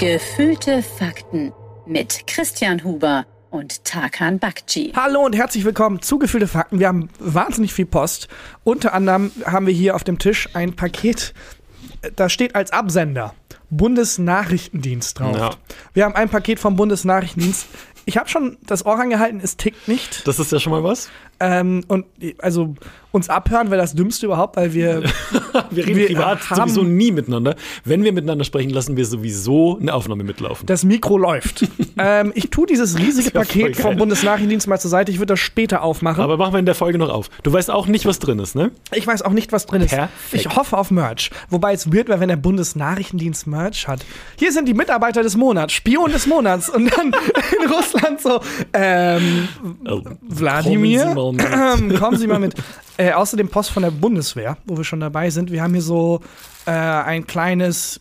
Gefühlte Fakten mit Christian Huber und Tarkan Bakci. Hallo und herzlich willkommen zu Gefühlte Fakten. Wir haben wahnsinnig viel Post. Unter anderem haben wir hier auf dem Tisch ein Paket, da steht als Absender Bundesnachrichtendienst drauf. Ja. Wir haben ein Paket vom Bundesnachrichtendienst. Ich habe schon das Ohr angehalten, es tickt nicht. Das ist ja schon mal was. Ähm, und also uns abhören wäre das Dümmste überhaupt, weil wir Wir reden Wir privat haben- sowieso nie miteinander. Wenn wir miteinander sprechen, lassen wir sowieso eine Aufnahme mitlaufen. das Mikro läuft. ähm, ich tue dieses riesige Paket vom. Bundesnachrichtendienst mal zur Seite. Ich würde das später aufmachen. Aber machen wir in der Folge noch auf. Du weißt auch nicht, was drin ist, ne? Ich weiß auch nicht, was drin ist. Perfekt. Ich hoffe auf Merch. Wobei es weird wäre, wenn der Bundesnachrichtendienst Merch hat. Hier sind die Mitarbeiter des Monats, Spion des Monats. Und dann in Russland so, ähm, Oh, Wladimir, kommen Sie mal mit. ähm, kommen Sie mal mit. Äh, außerdem Post von der Bundeswehr, wo wir schon dabei sind. Wir haben hier so äh, ein kleines,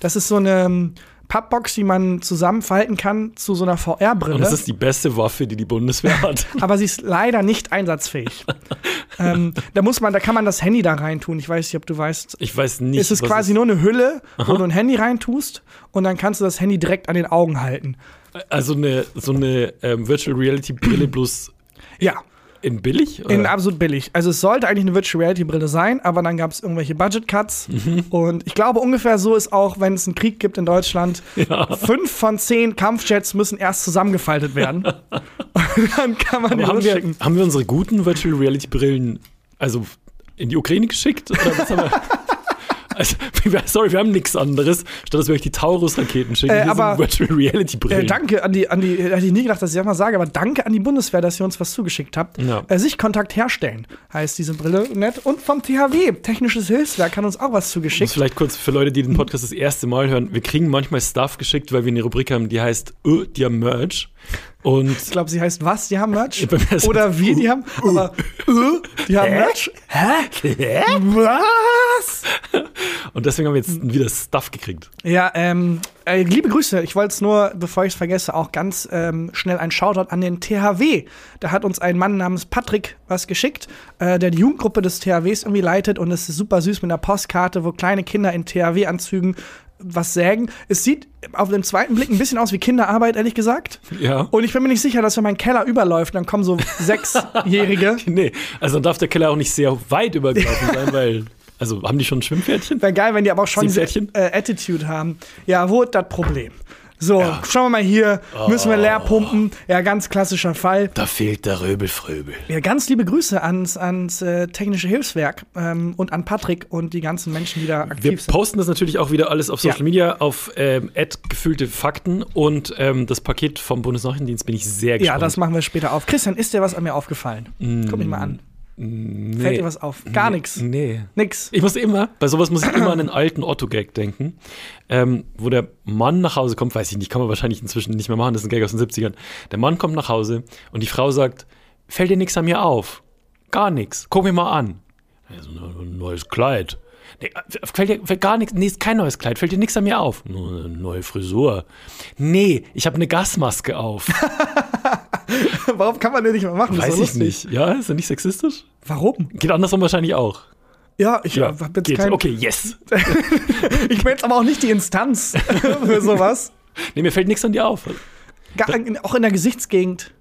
das ist so eine ähm, Pappbox, die man zusammenfalten kann zu so einer VR-Brille. Und das ist die beste Waffe, die die Bundeswehr hat. aber sie ist leider nicht einsatzfähig. ähm, da muss man, da kann man das Handy da reintun. Ich weiß nicht, ob du weißt. Ich weiß nicht. Es ist quasi nur eine Hülle, wo du ein Handy reintust und dann kannst du das Handy direkt an den Augen halten. Also eine, so eine ähm, Virtual Reality Brille bloß Ja, in billig? in Oder? absolut billig. Also es sollte eigentlich eine Virtual Reality Brille sein, aber dann gab es irgendwelche Budget Cuts Mhm. und ich glaube ungefähr so ist auch, wenn es einen Krieg gibt in Deutschland, Ja. fünf von zehn Kampfjets müssen erst zusammengefaltet werden. und dann kann man die Aber haben, wir, haben wir unsere guten Virtual Reality Brillen also in die Ukraine geschickt? Oder was haben wir? Also, sorry, wir haben nichts anderes, statt dass wir euch die Taurus-Raketen schicken. Äh, aber- Virtual Reality Brillen. Äh, danke an die, an die, hätte ich nie gedacht, dass ich das mal sage, aber danke an die Bundeswehr, dass ihr uns was zugeschickt habt. Ja. Äh, Sichtkontakt herstellen heißt diese Brille nett. Und vom THW, Technisches Hilfswerk, hat uns auch was zugeschickt. vielleicht kurz für Leute, die den Podcast das erste Mal hören, wir kriegen manchmal Stuff geschickt, weil wir eine Rubrik haben, die heißt äh, die haben Merch. Und Ich glaube, sie heißt was? Die haben Merch? Oder wir, die haben. Aber äh, die haben Merch? Hä? Was? Und deswegen haben wir jetzt wieder Stuff gekriegt. Ja, ähm, äh, liebe Grüße. Ich wollte es nur, bevor ich es vergesse, auch ganz ähm, schnell ein Shoutout an den THW. Da hat uns ein Mann namens Patrick was geschickt, äh, der die Jugendgruppe des THWs irgendwie leitet und es ist super süß mit einer Postkarte, wo kleine Kinder in THW-Anzügen was sägen. Es sieht auf den zweiten Blick ein bisschen aus wie Kinderarbeit, ehrlich gesagt. Ja. Und ich bin mir nicht sicher, dass wenn mein Keller überläuft, dann kommen so Sechsjährige. Nee, also dann darf der Keller auch nicht sehr weit übergelaufen sein, weil, also haben die schon ein Schwimmpferdchen? Wäre geil, wenn die aber auch schon diese äh, Attitude haben. Ja, wo ist das Problem? So, schauen wir mal hier. Müssen wir leer pumpen? Ja, ganz klassischer Fall. Da fehlt der Röbelfröbel. Ja, ganz liebe Grüße ans, ans äh, Technische Hilfswerk ähm, und an Patrick und die ganzen Menschen, die da aktiv Wir sind. posten das natürlich auch wieder alles auf Social Ja. Media, auf ähm, gefühlte Fakten und ähm, das Paket vom Bundesnachrichtendienst bin ich sehr Ja, gespannt. das machen wir später auf. Christian, ist dir was an mir aufgefallen? Guck mich mal an. Nee. Fällt dir was auf? Gar nichts. Nee. Nix. Ich muss immer, bei sowas muss ich immer an einen alten Otto-Gag denken, ähm, wo der Mann nach Hause kommt, weiß ich nicht, kann man wahrscheinlich inzwischen nicht mehr machen, das ist ein Gag aus den 70ern. Der Mann kommt nach Hause und die Frau sagt, fällt dir nichts an mir auf? Gar nichts, guck mir mal an. Ja, so ein neues Kleid. Nee, äh, fällt dir fällt gar nichts, nee, ist kein neues Kleid, fällt dir nichts an mir auf? Nur eine neue Frisur. Nee, ich habe eine Gasmaske auf. Warum kann man den nicht mehr machen? Weiß ich nicht. Ja, ist er nicht sexistisch? Warum? Geht andersrum wahrscheinlich auch. Ja, ich ja, hab jetzt geht. kein. Okay, yes. Ich bin jetzt aber auch nicht die Instanz für sowas. Nee, mir fällt nichts an dir auf. Gar, auch in der Gesichtsgegend.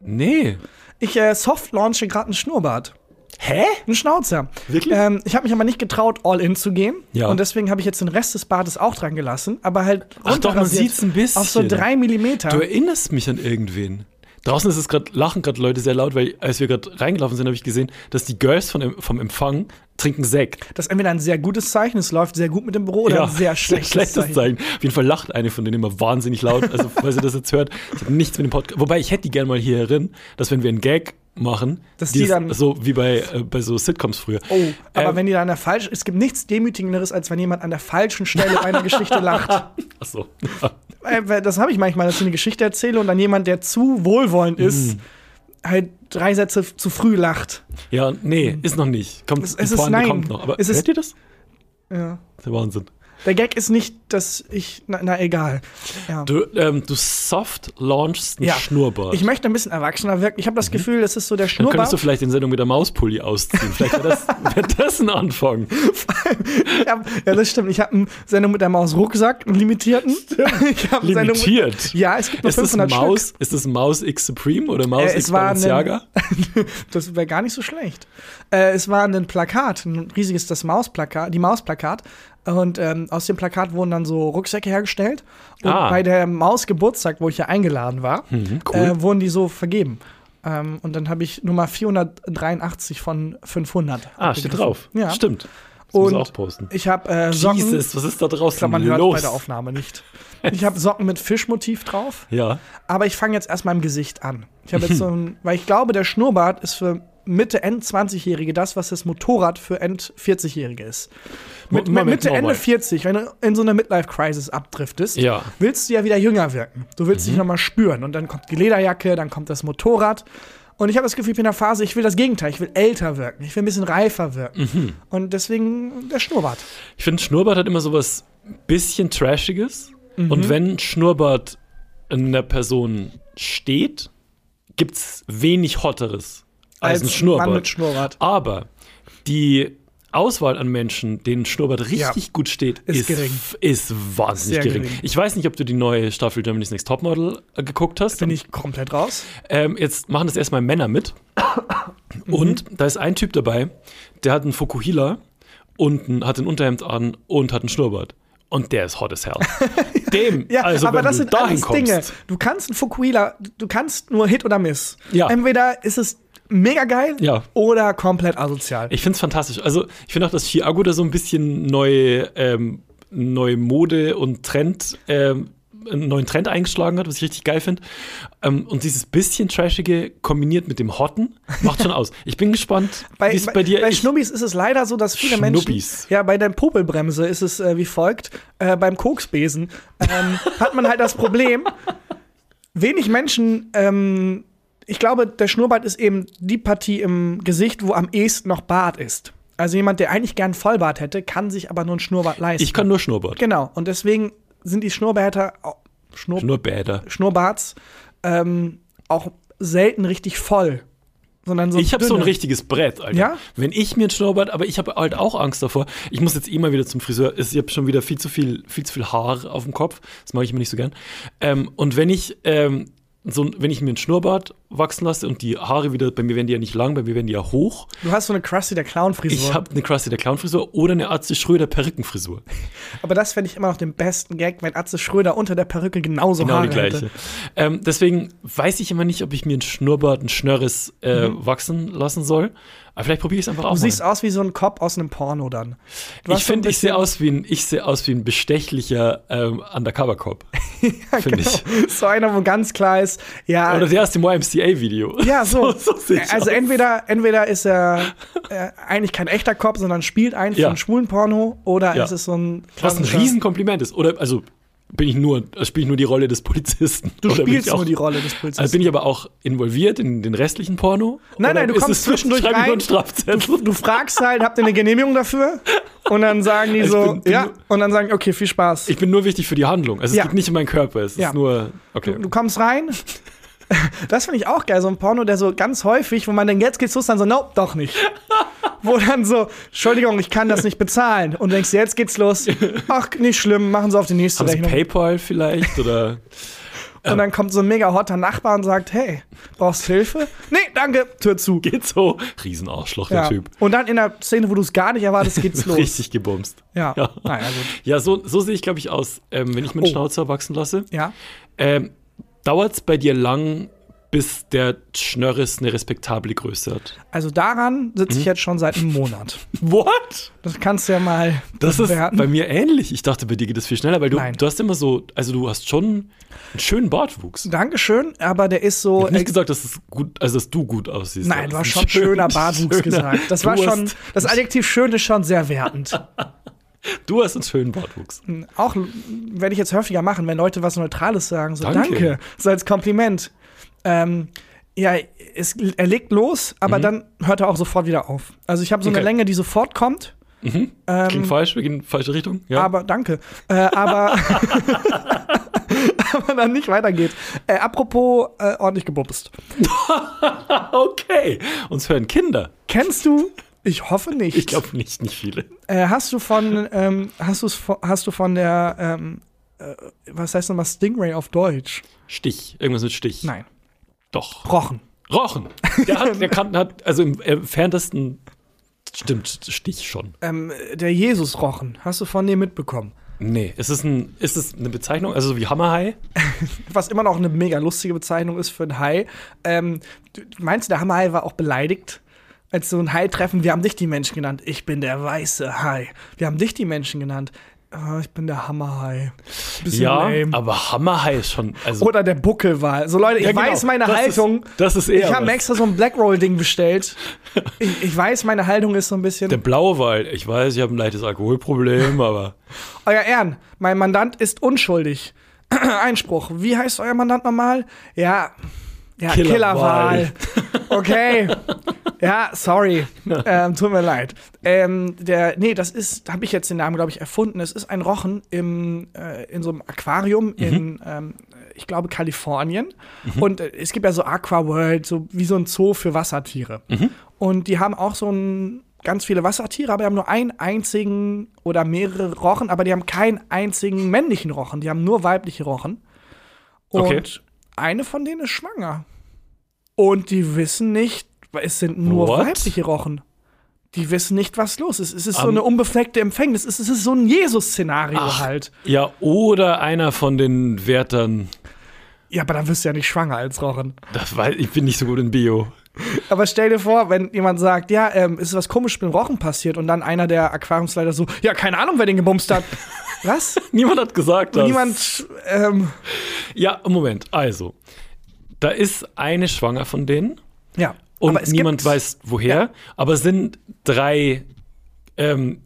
Nee. Ich äh, soft launche gerade einen Schnurrbart. Hä? Ein Schnauzer. Wirklich? Ähm, ich habe mich aber nicht getraut, all in zu gehen. Ja. Und deswegen habe ich jetzt den Rest des Bartes auch dran gelassen. Aber halt Ach doch, man sieht's ein bisschen. Auf so drei Millimeter. Du erinnerst mich an irgendwen. Draußen ist es gerade, lachen gerade Leute sehr laut, weil als wir gerade reingelaufen sind, habe ich gesehen, dass die Girls von, vom Empfang trinken Sekt. Das ist entweder ein sehr gutes Zeichen, es läuft sehr gut mit dem Büro, oder ein sehr schlechtes, Zeichen. Zeichen. Auf jeden Fall lacht eine von denen immer wahnsinnig laut. Also, falls ihr das jetzt hört, das hat nichts mit dem Podcast. Wobei, ich hätte die gerne mal hier drin, dass wenn wir einen Gag machen, Dass die dann- so wie bei, äh, bei so Sitcoms früher. Oh, aber Ähm, wenn die da an der falschen, es gibt nichts demütigenderes, als wenn jemand an der falschen Stelle bei einer Geschichte lacht. Ach so. Äh, Das habe ich manchmal, dass ich eine Geschichte erzähle und dann jemand, der zu wohlwollend Mhm. ist, halt drei Sätze zu früh lacht. Ja, nee, ist noch nicht. Kommt, Es- es ist nein. kommt noch. Aber Es ist- hört ihr das? Ja. Das ist der Wahnsinn. Der Gag ist nicht, dass ich, na, na egal. Ja. Du, ähm, du soft launchst ein ja. Schnurrbart. Ich möchte ein bisschen erwachsener wirken. Ich habe das Gefühl, das ist so der Dann könntest Schnurrbart. du vielleicht in Sendung mit der Mauspulli ausziehen. Vielleicht wäre das, wär das ein Anfang. Hab, ja, das stimmt. Ich habe eine Sendung mit der Maus Rucksack, einen limitierten. Sendung mit- Limitiert. Ja, es gibt nur Ist das 500 Maus, ist das Maus X Supreme oder Maus Äh, X ein- Balenciaga? Stück. Das wäre gar nicht so schlecht. Äh, es war ein Plakat, ein riesiges das Mausplakat, die Mausplakat. Und ähm, aus dem Plakat wurden dann so Rucksäcke hergestellt. Und Ah. bei der Maus Geburtstag, wo ich ja eingeladen war, Mhm, cool. äh, wurden die so vergeben. Ähm, und dann habe ich Nummer 483 von 500. Ah, steht drauf. Ja. Stimmt. Das Und auch posten. Ich habe äh, Socken. Jesus, was ist da draußen Ich glaube, man hört los? bei der Aufnahme nicht. Ich habe Socken mit Fischmotiv drauf. Ja. Aber ich fange jetzt erstmal im Gesicht an. Ich habe jetzt so ein, weil ich glaube, der Schnurrbart ist für Mitte, End 20-Jährige das, was das Motorrad für End 40-Jährige ist. Mit, Moment, Mitte, nochmal. Ende 40, wenn du in so eine Midlife-Crisis abdriftest, Ja. willst du ja wieder jünger wirken. Du willst dich nochmal spüren. Und dann kommt die Lederjacke, dann kommt das Motorrad. Und ich habe das Gefühl, ich bin in der Phase, ich will das Gegenteil. Ich will älter wirken. Ich will ein bisschen reifer wirken. Und deswegen der Schnurrbart. Ich finde, Schnurrbart hat immer so was bisschen Trashiges. Mhm. Und wenn Schnurrbart in der Person steht, gibt es wenig Hotteres als, ein Schnurrbart. Mann mit Schnurrbart. Aber die Auswahl an Menschen, denen Schnurrbart richtig Ja. gut steht, Ist ist, gering. ist wahnsinnig gering. gering. Ich weiß nicht, ob du die neue Staffel Germany's Next Topmodel äh, geguckt hast. Bin ich komplett raus. Ähm, jetzt machen das erstmal Männer mit. Und da ist ein Typ dabei, der hat einen Fukuhila unten, hat ein Unterhemd an und hat einen Schnurrbart. Und der ist hot as hell. Dem, Ja, also aber wenn das du sind dahin alles kommst. Dinge. Du kannst einen Fukuhila, du kannst nur Hit oder Miss. Ja. Entweder ist es mega geil Ja. oder komplett asozial. Ich finde es fantastisch. Also, ich finde auch, dass Chiago da so ein bisschen neue, ähm, neue Mode und Trend, ähm, einen neuen Trend eingeschlagen hat, was ich richtig geil finde. Ähm, und dieses bisschen Trashige kombiniert mit dem Hotten macht schon aus. Ich bin gespannt, Bei, wie es bei, bei dir bei ist. Schnubbis ist es leider so, dass viele Schnubbis. Menschen. Ja, bei der Popelbremse ist es äh, wie folgt: äh, Beim Koksbesen ähm, hat man halt das Problem, wenig Menschen. Ich glaube, der Schnurrbart ist eben die Partie im Gesicht, wo am ehesten noch Bart ist. Also jemand, der eigentlich gern Vollbart hätte, kann sich aber nur einen Schnurrbart leisten. Ich kann nur Schnurrbart. Genau. Und deswegen sind die Schnurrbärter, Schnurr, Schnurrbäder. Schnurrbarts ähm, auch selten richtig voll. Sondern so Ich habe so ein richtiges Brett, Alter. Ja? Wenn ich mir ein Schnurrbart, aber ich habe halt auch Angst davor. Ich muss jetzt immer wieder zum Friseur. Ich habe schon wieder viel zu viel, viel zu viel Haar auf dem Kopf. Das mag ich immer nicht so gern. Ähm, und wenn ich ähm, so, wenn ich mir einen Schnurrbart wachsen lasse und die Haare wieder, bei mir werden die ja nicht lang, bei mir werden die ja hoch. Du hast so eine Krusty der Clown-Frisur. Ich habe eine Krusty der Clown-Frisur oder eine Atze Schröder Perückenfrisur. Aber das fände ich immer noch den besten Gag, wenn Atze Schröder unter der Perücke genauso Genau Haare die gleiche. Ähm, deswegen weiß ich immer nicht, ob ich mir ein Schnurrbart, ein Schnörres äh, wachsen lassen soll. Aber vielleicht probiere ich es einfach auch Mhm. Du mal. siehst aus wie so ein Cop aus einem Porno dann. Du Ich so finde, ich sehe aus wie ein, ich sehe aus wie ein bestechlicher ähm, Undercover-Cop. finde ich. So einer, wo ganz klar ist, ja. Oder der aus dem YMCA-Video. ja, so. so, so also aus. entweder, entweder ist er äh, eigentlich kein echter Cop, sondern spielt einen für Ja. einen schwulen Porno, oder Ja. es ist so ein Was ein Riesenkompliment ist. Oder, also, bin ich nur, äh, spiele ich nur die Rolle des Polizisten. Du spielst auch, nur die Rolle des Polizisten. Also bin ich aber auch involviert in den restlichen Porno? Nein, nein, du kommst es zwischendurch rein. Strafzettel? du fragst halt, habt ihr eine Genehmigung dafür? Und dann sagen die Also so, bin- bin ja. Und dann sagen, okay, viel Spaß. Ich bin nur wichtig für die Handlung. Also es Ja. geht nicht um meinen Körper. Es Ja. ist nur, okay. Du, du kommst rein. Das finde ich auch geil, so ein Porno, der so ganz häufig, wo man denkt, jetzt geht's los, dann so, nope, doch nicht. wo dann so, Entschuldigung, ich kann das nicht bezahlen. Und denkst, jetzt geht's los. Ach, nicht schlimm, machen Sie auf die nächste Haben Sie Rechnung. PayPal vielleicht? Oder Und dann kommt so ein mega hotter Nachbar und sagt, hey, brauchst Hilfe? Nee, danke, Tür zu. geht so? Riesenarschloch, der Ja. Typ. Und dann in der Szene, wo du es gar nicht erwartest, geht's los. Richtig gebumst. Ja. Ja. Naja, gut. Ja, so, so sehe ich, glaube ich, aus, ähm, wenn ich meinen Oh. Schnauzer wachsen lasse. Ja. Ähm, Dauert es bei dir lang, bis der Schnörres eine respektable Größe hat? Also daran sitze Mhm. ich jetzt schon seit einem Monat. What? Das kannst du ja mal Das ist bewerten. bei mir ähnlich. Ich dachte, bei dir geht es viel schneller, weil du, Nein. du hast immer so, also du hast schon einen schönen Bartwuchs. Dankeschön, aber der ist Ich so. habe nicht gesagt, dass, es gut, also dass du gut aussiehst. Nein, du hast ist schon schön- schöner Bartwuchs schöner- gesagt. Das war du schon. Hast, Das Adjektiv schön ist schon sehr wertend. du hast einen schönen Bartwuchs. Auch werde ich jetzt häufiger machen, wenn Leute was Neutrales sagen. So, Danke. danke. So als Kompliment. Ähm, ja, es, er legt los, aber dann hört er auch sofort wieder auf. Also ich habe so eine Okay. Länge, die sofort kommt Klingt falsch, wir gehen in die falsche Richtung. Ja. Ähm, aber danke. Äh, aber, aber dann nicht weitergeht. Äh, apropos äh, ordentlich gebumst. okay. Uns hören Kinder. Kennst du? Ich hoffe nicht. Ich glaube nicht, nicht viele. Äh, hast du von, ähm, hast, du's hast du von der, ähm, äh, was heißt nochmal Stingray auf Deutsch? Stich. Irgendwas mit Stich. Nein, Doch. Rochen. Rochen. Der hat, der kann, hat, also im entferntesten stimmt Stich schon. Ähm, der Jesus-Rochen. Hast du von dem mitbekommen? Nee. Ist es, ein, ist es eine Bezeichnung? Also so wie Hammerhai? Was immer noch eine mega lustige Bezeichnung ist für einen Hai. Ähm, du, meinst du, der Hammerhai war auch beleidigt? Als so ein Hai treffen, wir haben dich die Menschen genannt. Ich bin der weiße Hai. Wir haben dich die Menschen genannt. Ah, ich bin der Hammerhai. Bisschen Ja, lame. aber Hammerhai ist schon. Also, Oder der Buckelwal. So Leute, ich Ja, genau. weiß meine Das Haltung. Ist, das ist eher. ich habe extra so ein Blackroll-Ding bestellt. Ich, ich weiß, meine Haltung ist so ein bisschen. Der blaue Wal. Ich weiß, ich habe ein leichtes Alkoholproblem, aber. Euer Ehren, mein Mandant ist unschuldig. Einspruch. Wie heißt euer Mandant nochmal? Ja. Ja, Killerwal. Killerwal. Okay. ja, sorry. Ähm, tut mir leid. Ähm, der, nee, das ist, da habe ich jetzt den Namen, glaube ich, erfunden. Es ist ein Rochen im, äh, in so einem Aquarium in, ähm, ich glaube, Kalifornien. Und äh, es gibt ja so Aqua World, so wie so ein Zoo für Wassertiere. Und die haben auch so ein ganz viele Wassertiere, aber die haben nur einen einzigen oder mehrere Rochen, aber die haben keinen einzigen männlichen Rochen. Die haben nur weibliche Rochen. Und Okay. Eine von denen ist schwanger. Und die wissen nicht, weil es sind nur What? weibliche Rochen. Die wissen nicht, was los ist. Es ist so Am- eine unbefleckte Empfängnis. Es ist, es ist so ein Jesus-Szenario halt. Ja, oder einer von den Wärtern. Ja, aber dann wirst du ja nicht schwanger als Rochen. Das weiß, ich bin nicht so gut in Bio. Aber stell dir vor, wenn jemand sagt, ja, ähm, ist was komisch mit dem Rochen passiert und dann einer der Aquariumsleiter so, ja, keine Ahnung, wer den gebumst hat. was? Niemand hat gesagt, dass. Niemand, ähm, Ja, Moment. Also, da ist eine schwanger von denen ja. und niemand weiß woher. Aber es sind drei ähm,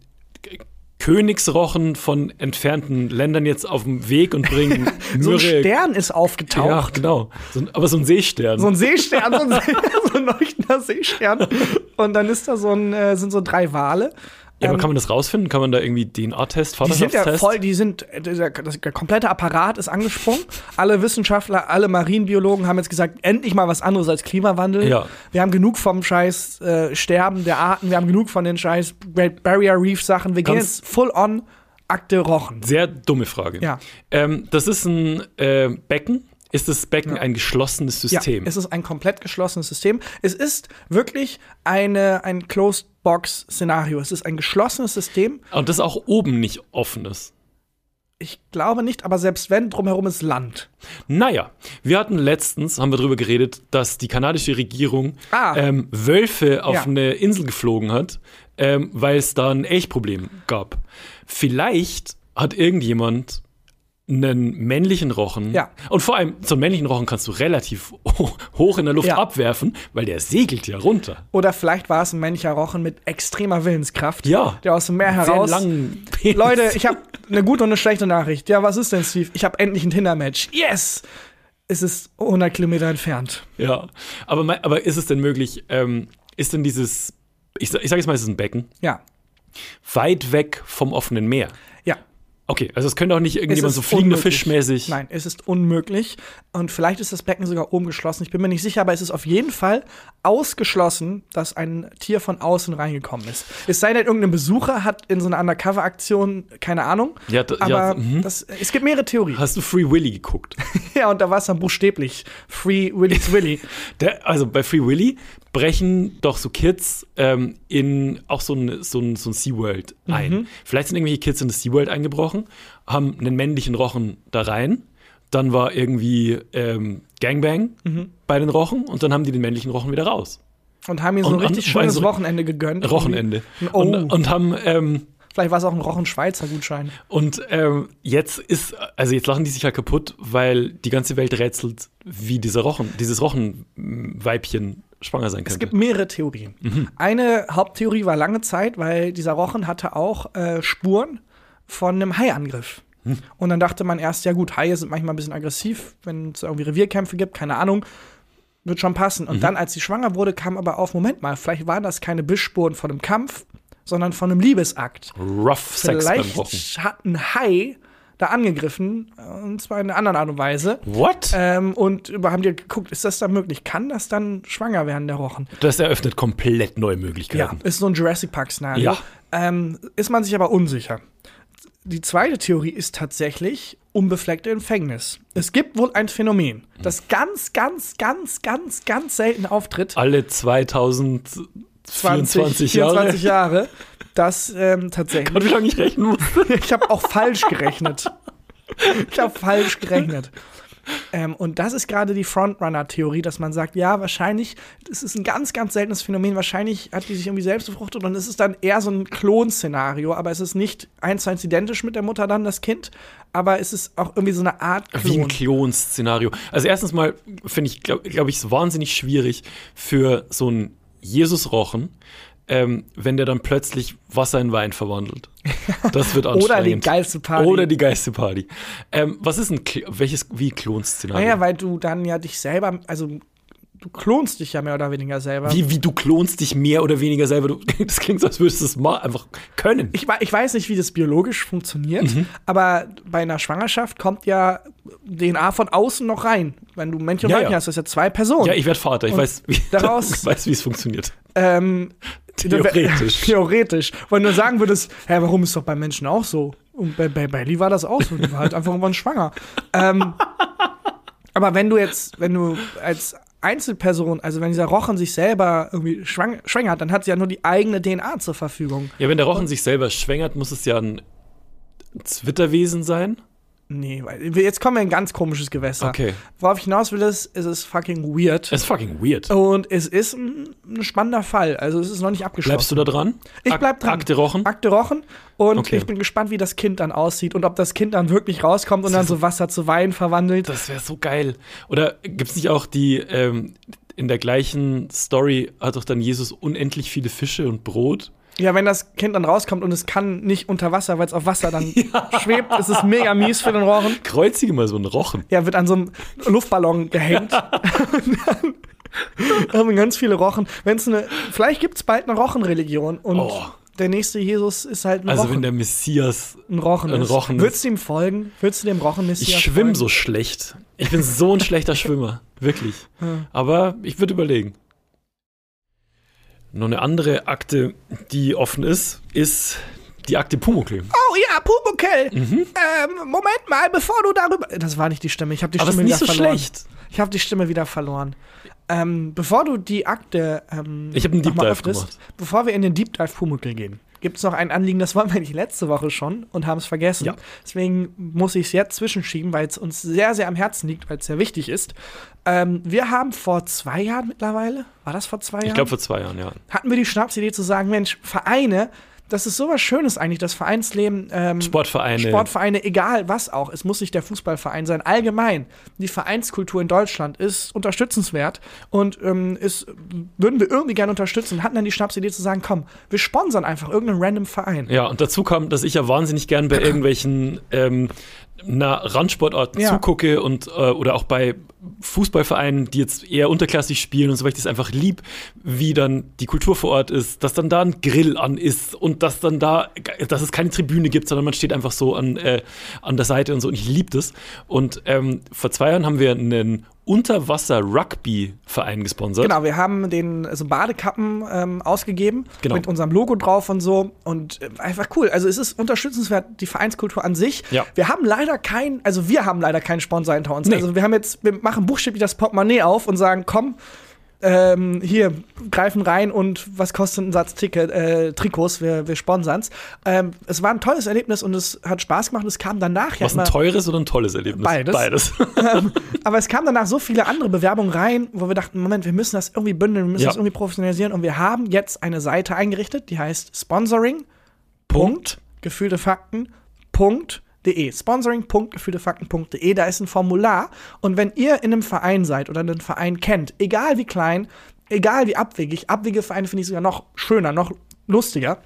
Königsrochen von entfernten Ländern jetzt auf dem Weg und bringen So ein. Stern ist ja, aufgetaucht. genau. So, ein- aber so ein Seestern. So ein Seestern, so ein, so ein leuchtender Seestern. Und dann ist da so ein, äh, sind so drei Wale. Ja, aber ähm, kann man das rausfinden? Kann man da irgendwie DNA-Test, Die sind ja Vaterschaftstest? voll, die sind, der, der komplette Apparat ist angesprungen. Alle Wissenschaftler, alle Marienbiologen haben jetzt gesagt, endlich mal was anderes als Klimawandel. Ja. Wir haben genug vom scheiß äh, Sterben der Arten, wir haben genug von den scheiß Great Barrier Reef Sachen. Wir gehen Kannst- jetzt full on Akte Rochen. Sehr dumme Frage. Ja. Ähm, das ist ein äh, Becken. Ist das Becken ein geschlossenes System? Ja, es ist ein komplett geschlossenes System. Es ist wirklich eine, ein Closed-Box-Szenario. Es ist ein geschlossenes System. Und das auch oben nicht offen ist. Ich glaube nicht, aber selbst wenn, drumherum ist Land. Naja, wir hatten letztens, haben wir darüber geredet, dass die kanadische Regierung Ah. ähm, Wölfe auf Ja. eine Insel geflogen hat, ähm, weil es da ein Elchproblem gab. Vielleicht hat irgendjemand einen männlichen Rochen. Ja. Und vor allem, so einen männlichen Rochen kannst du relativ ho- hoch in der Luft Ja. abwerfen, weil der segelt ja runter. Oder vielleicht war es ein männlicher Rochen mit extremer Willenskraft. Ja. Der aus dem Meer heraus. Leute, ich habe eine gute und eine schlechte Nachricht. Ja, was ist denn, Steve? Ich habe endlich ein Tinder-Match. Yes! Es ist 100 Kilometer entfernt. Ja, aber, aber ist es denn möglich, ähm, ist denn dieses, ich, ich sage jetzt mal, es ist ein Becken, Ja. weit weg vom offenen Meer? Okay, also es könnte auch nicht irgendjemand so fliegende. Fischmäßig. Nein, es ist unmöglich. Und vielleicht ist das Becken sogar oben geschlossen. Ich bin mir nicht sicher, aber es ist auf jeden Fall ausgeschlossen, dass ein Tier von außen reingekommen ist. Es sei denn, irgendein Besucher hat in so einer Undercover-Aktion, keine Ahnung. Ja, aber ja, mhm. das, es gibt mehrere Theorien. Hast du Free Willy geguckt? Ja, und da war es dann buchstäblich. Free Willy's Willy. Der, also bei Free Willy brechen doch so Kids ähm, in auch so ein, so ein, so ein SeaWorld ein. Mhm. Vielleicht sind irgendwelche Kids in das SeaWorld eingebrochen, haben einen männlichen Rochen da rein. Dann war irgendwie ähm, Gangbang Mhm. bei den Rochen und dann haben die den männlichen Rochen wieder raus. Und haben ihm so ein richtig schönes also- Wochenende gegönnt. Wochenende. Oh. Und, und haben ähm, Vielleicht war es auch ein Rochen-Schweizer Gutschein. Und ähm, jetzt ist, also jetzt lachen die sich ja kaputt, weil die ganze Welt rätselt, wie dieser Rochen, dieses Rochenweibchen schwanger sein Es könnte. gibt mehrere Theorien. Mhm. Eine Haupttheorie war lange Zeit, weil dieser Rochen hatte auch äh, Spuren von einem Haiangriff. Hm. Und dann dachte man erst, ja gut, Haie sind manchmal ein bisschen aggressiv, wenn es irgendwie Revierkämpfe gibt, keine Ahnung, wird schon passen. Und Mhm. dann, als sie schwanger wurde, kam aber auf, Moment mal, vielleicht waren das keine Bissspuren von einem Kampf, sondern von einem Liebesakt. Rough Sex Vielleicht hat ein Hai da angegriffen, äh, und zwar in einer anderen Art und Weise. What? Ähm, und über- haben die geguckt, ist das da möglich? Kann das dann schwanger werden, der Rochen? Das eröffnet komplett neue Ja, Möglichkeiten. ist so ein Jurassic Park-Szenario. Ja. Ähm, ist man sich aber unsicher. Die zweite Theorie ist tatsächlich unbefleckte Empfängnis. Es gibt wohl ein Phänomen, das ganz, ganz, ganz, ganz, ganz selten auftritt. Alle 2024 Jahre. 24 Jahre, dass ähm, tatsächlich. Gott, wie lange ich rechnen muss. Ich habe auch falsch gerechnet. Ich habe falsch gerechnet. Ähm, und das ist gerade die Frontrunner-Theorie, dass man sagt, ja, wahrscheinlich, das ist ein ganz, ganz seltenes Phänomen, wahrscheinlich hat die sich irgendwie selbst befruchtet und es ist dann eher so ein Klon-Szenario, aber es ist nicht eins zu eins identisch mit der Mutter dann, das Kind, aber es ist auch irgendwie so eine Art Wie ein Klon. Klon-Szenario. Also erstens mal finde ich, glaube glaub ich, es wahnsinnig schwierig für so einen Jesus-Rochen, ähm, wenn der dann plötzlich Wasser in Wein verwandelt. Das wird anstrengend. Oder die geilste Party. Oder die geilste Party. Ähm, was ist ein, Kl welches, wie Klon-Szenario? Naja, weil du dann ja dich selber, also du klonst dich ja mehr oder weniger selber. wie, wie du klonst dich mehr oder weniger selber. Du, das klingt so, als würdest du es mal einfach können. Ich, ich weiß nicht, wie das biologisch funktioniert, Mhm. aber bei einer Schwangerschaft kommt ja DNA von außen noch rein. Wenn du Männchen und Ja, Weibchen ja. hast, das ist ja zwei Personen. ja, ich werde Vater. Ich Und weiß, wie, daraus- ich weiß, wie es funktioniert. ähm, Theoretisch. Theoretisch. Wenn du sagen würdest, hä, warum ist doch bei Menschen auch so? Und bei, bei Belly war das auch so. Die war halt einfach irgendwann schwanger. ähm, aber wenn du jetzt, wenn du als Einzelperson, also wenn dieser Rochen sich selber irgendwie schwang, schwängert, dann hat sie ja nur die eigene DNA zur Verfügung. Ja, wenn der Rochen sich selber schwängert, muss es ja ein Zwitterwesen sein. Nee, weil jetzt kommen wir in ein ganz komisches Gewässer. Okay. Worauf ich hinaus will, ist, es ist fucking weird. Das ist fucking weird. Und es ist ein, ein spannender Fall. Also es ist noch nicht abgeschlossen. Bleibst du da dran? Ich Ak- bleib dran. Akte Rochen? Akte Rochen. Und Okay. ich bin gespannt, wie das Kind dann aussieht und ob das Kind dann wirklich rauskommt und dann so Wasser zu Wein verwandelt. Das wäre so geil. Oder gibt es nicht auch die, ähm, in der gleichen Story hat doch dann Jesus unendlich viele Fische und Brot? Ja, wenn das Kind dann rauskommt und es kann nicht unter Wasser, weil es auf Wasser dann schwebt, ist es mega mies für den Rochen. Kreuzige mal so einen Rochen. Ja, wird an so einem Luftballon gehängt. Und dann haben ganz viele Rochen. Wenn's eine, vielleicht gibt es bald eine Rochenreligion und Oh. der nächste Jesus ist halt ein Also Rochen. wenn der Messias, ein Rochen ein ist. Rochen ist. Würdest du ihm folgen? Würdest du dem Rochen-Messias ich schwimme so schlecht. Ich bin so ein schlechter Schwimmer, wirklich. Aber ich würde überlegen. Noch eine andere Akte, die offen ist, ist die Akte Pumuckl. Oh ja, Pumuckl. Mhm. Ähm, Moment mal, bevor du darüber. Das war nicht die Stimme. Ich habe die Aber es ist Stimme nicht wieder so verloren. schlecht. Ich habe die Stimme wieder verloren. Ähm, bevor du die Akte. Ähm, Ich hab einen Deep Dive öffnest, gemacht. Bevor wir in den Deep Dive Pumuckl gehen, gibt es noch ein Anliegen, das wollten wir nicht letzte Woche schon und haben es vergessen. Ja. Deswegen muss ich es jetzt zwischenschieben, weil es uns sehr, sehr am Herzen liegt, weil es sehr wichtig ist. Ähm, wir haben vor zwei Jahren mittlerweile, war das vor zwei Jahren? Ich glaube vor zwei Jahren, ja. hatten wir die Schnapsidee zu sagen, Mensch, Vereine, das ist sowas Schönes eigentlich, das Vereinsleben. Ähm, Sportvereine. Sportvereine, egal was auch. Es muss nicht der Fußballverein sein. Allgemein, die Vereinskultur in Deutschland ist unterstützenswert und ähm, ist, würden wir irgendwie gerne unterstützen. Hatten dann die Schnapsidee zu sagen, komm, wir sponsern einfach irgendeinen random Verein. Ja, und dazu kam, dass ich ja wahnsinnig gern bei irgendwelchen ähm, na, Randsportarten Ja. zugucke und äh, oder auch bei Fußballvereinen, die jetzt eher unterklassig spielen und so, weil ich das einfach lieb, wie dann die Kultur vor Ort ist, dass dann da ein Grill an ist und dass dann da, dass es keine Tribüne gibt, sondern man steht einfach so an, äh, an der Seite und so und ich liebe das. Und ähm, vor zwei Jahren haben wir einen Unterwasser-Rugby-Verein gesponsert. Genau, wir haben den also Badekappen ähm, ausgegeben Genau. mit unserem Logo drauf und so und äh, einfach cool. Also es ist unterstützenswert die Vereinskultur an sich. Ja. Wir haben leider kein, also wir haben leider keinen Sponsor hinter uns. Nee. Also wir haben jetzt, wir machen buchstäblich das Portemonnaie auf und sagen, komm, ähm, hier greifen rein und was kostet ein Satz Ticket, äh, Trikots, wir, wir sponsern's. Ähm, es war ein tolles Erlebnis und es hat Spaß gemacht. Es kam danach ja Was ein teures oder ein tolles Erlebnis? Beides. Beides. ähm, aber es kamen danach so viele andere Bewerbungen rein, wo wir dachten, Moment, wir müssen das irgendwie bündeln, wir müssen Ja. das irgendwie professionalisieren. Und wir haben jetzt eine Seite eingerichtet, die heißt Sponsoring. Punkt, gefühlte Fakten. Punkt. De. Sponsoring.gefühltefakten.de, da ist ein Formular. Und wenn ihr in einem Verein seid oder einen Verein kennt, egal wie klein, egal wie abwegig, abwegige Vereine finde ich sogar noch schöner, noch lustiger,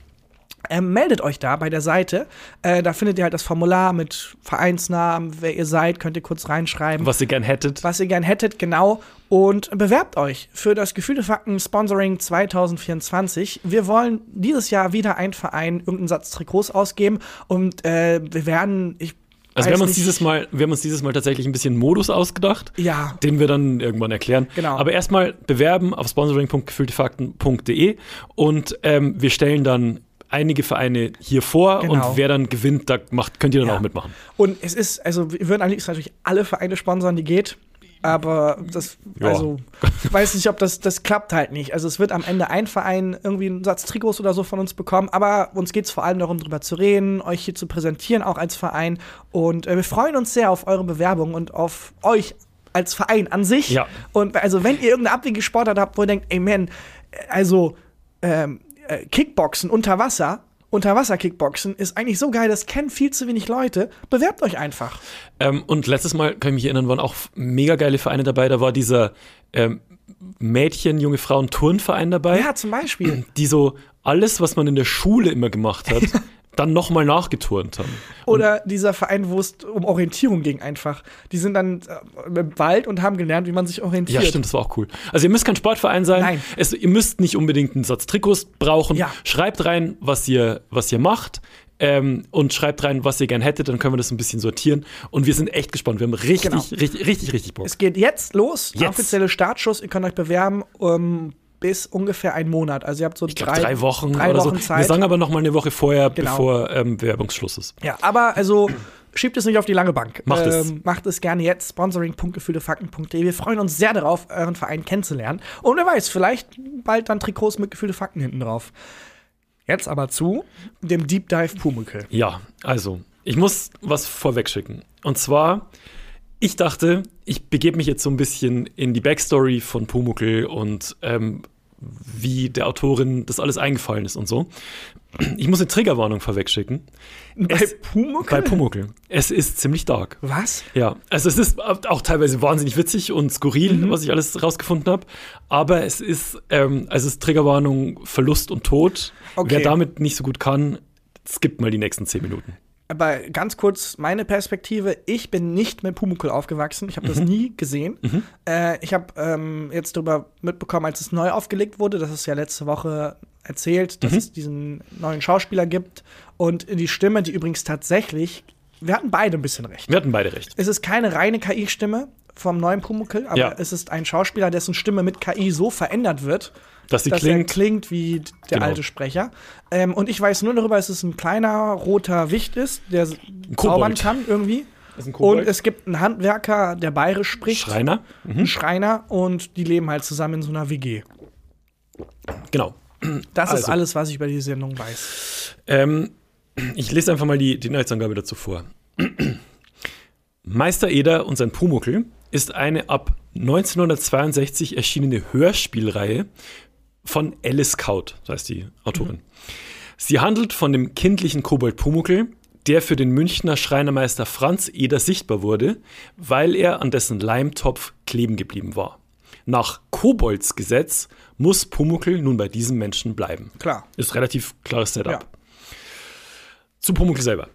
ähm, meldet euch da bei der Seite. Äh, da findet ihr halt das Formular mit Vereinsnamen, wer ihr seid, könnt ihr kurz reinschreiben. Was ihr gern hättet. Was ihr gern hättet, genau. Und bewerbt euch für das Gefühle Fakten Sponsoring 2024. Wir wollen dieses Jahr wieder ein Verein irgendeinen Satz Trikots ausgeben und äh, wir werden, ich Also wir haben, uns dieses Mal, wir haben uns dieses Mal tatsächlich ein bisschen Modus ausgedacht, Ja. den wir dann irgendwann erklären. Genau. Aber erstmal bewerben auf sponsoring.gefühltefakten.de und ähm, wir stellen dann einige Vereine hier vor Genau. und wer dann gewinnt, da macht, könnt ihr dann Ja. auch mitmachen. Und es ist, also wir würden am liebsten natürlich alle Vereine sponsern, die geht. Aber das, Ja. also, ich weiß nicht, ob das, das klappt halt nicht. Also es wird am Ende ein Verein irgendwie einen Satz Trikots oder so von uns bekommen, aber uns geht es vor allem darum, drüber zu reden, euch hier zu präsentieren, auch als Verein. Und äh, wir freuen uns sehr auf eure Bewerbung und auf euch als Verein an sich. Ja. Und also wenn ihr irgendeine abwegige Sportart habt, wo ihr denkt, ey man, also ähm, äh, Kickboxen unter Wasser, Unterwasser-Kickboxen ist eigentlich so geil, das kennen viel zu wenig Leute. Bewerbt euch einfach. Ähm, und letztes Mal, kann ich mich erinnern, waren auch mega geile Vereine dabei. Da war dieser ähm, Mädchen, junge Frauen Turnverein dabei, Ja, zum Beispiel. die so alles, was man in der Schule immer gemacht hat, dann nochmal nachgeturnt haben. Oder dieser Verein, wo es um Orientierung ging einfach. Die sind dann äh, im Wald und haben gelernt, wie man sich orientiert. Ja, stimmt, das war auch cool. Also ihr müsst kein Sportverein sein. Nein. Es, ihr müsst nicht unbedingt einen Satz Trikots brauchen. Ja. Schreibt rein, was ihr, was ihr macht. Ähm, und schreibt rein, was ihr gern hättet, dann können wir das ein bisschen sortieren. Und wir sind echt gespannt. Wir haben richtig, Genau. richtig, richtig, richtig Bock. Es geht jetzt los. Jetzt. Offizielle Startschuss. Ihr könnt euch bewerben ähm, bis ungefähr einen Monat. Also ihr habt so ich glaube, drei, Wochen drei oder Wochen so. Zeit. Wir sagen aber noch mal eine Woche vorher, Genau. bevor ähm, Bewerbungsschluss ist. Ja, aber also schiebt es nicht auf die lange Bank. Ähm, Macht es. Macht es gerne jetzt. Sponsoring.gefühlefakten.de. Wir freuen uns sehr darauf, euren Verein kennenzulernen. Und wer weiß, vielleicht bald dann Trikots mit Gefühle Fakten hinten drauf. Jetzt aber zu dem Deep Dive Pumuckl. Ja, also, ich muss was vorweg schicken. Und zwar, ich dachte, ich begebe mich jetzt so ein bisschen in die Backstory von Pumuckl und ähm, wie der Autorin das alles eingefallen ist und so. Ich muss eine Triggerwarnung vorweg schicken. Bei Es- Pumuckl? Bei Pumuckl. Es ist ziemlich dark. Was? Ja, also es ist auch teilweise wahnsinnig witzig und skurril, Mhm. was ich alles rausgefunden habe. Aber es ist, ähm, also es ist Triggerwarnung, Verlust und Tod. Okay. Wer damit nicht so gut kann, skippt mal die nächsten zehn Minuten. Aber ganz kurz meine Perspektive. Ich bin nicht mit Pumuckl aufgewachsen. Ich habe das nie gesehen. Äh, ich habe ähm, jetzt darüber mitbekommen, als es neu aufgelegt wurde, das ist ja letzte Woche erzählt, dass es diesen neuen Schauspieler gibt. Und die Stimme, die übrigens tatsächlich, wir hatten beide ein bisschen recht. Wir hatten beide recht. Es ist keine reine KI-Stimme vom neuen Pumuckl, aber Ja. es ist ein Schauspieler, dessen Stimme mit KI so verändert wird, Dass sie dass klingt. er klingt wie der Genau. alte Sprecher. Ähm, und ich weiß nur darüber, dass es ein kleiner roter Wicht ist, der zaubern kann irgendwie. ist Und es gibt einen Handwerker, der bayerisch spricht. Schreiner. Einen Schreiner und die leben halt zusammen in so einer WG. Genau. Das ist Also. alles, was ich über die Sendung weiß. Ähm, ich lese einfach mal die, die Inhaltsangabe dazu vor. Meister Eder und sein Pumuckl ist eine ab 1962 erschienene Hörspielreihe von Alice Kaut, so heißt die Autorin. Sie handelt von dem kindlichen Kobold Pumuckl, der für den Münchner Schreinermeister Franz Eder sichtbar wurde, weil er an dessen Leimtopf kleben geblieben war. Nach Kobolds Gesetz muss Pumuckl nun bei diesem Menschen bleiben. Klar. Ist relativ klares Setup. Ja. Zu Pumuckl selber.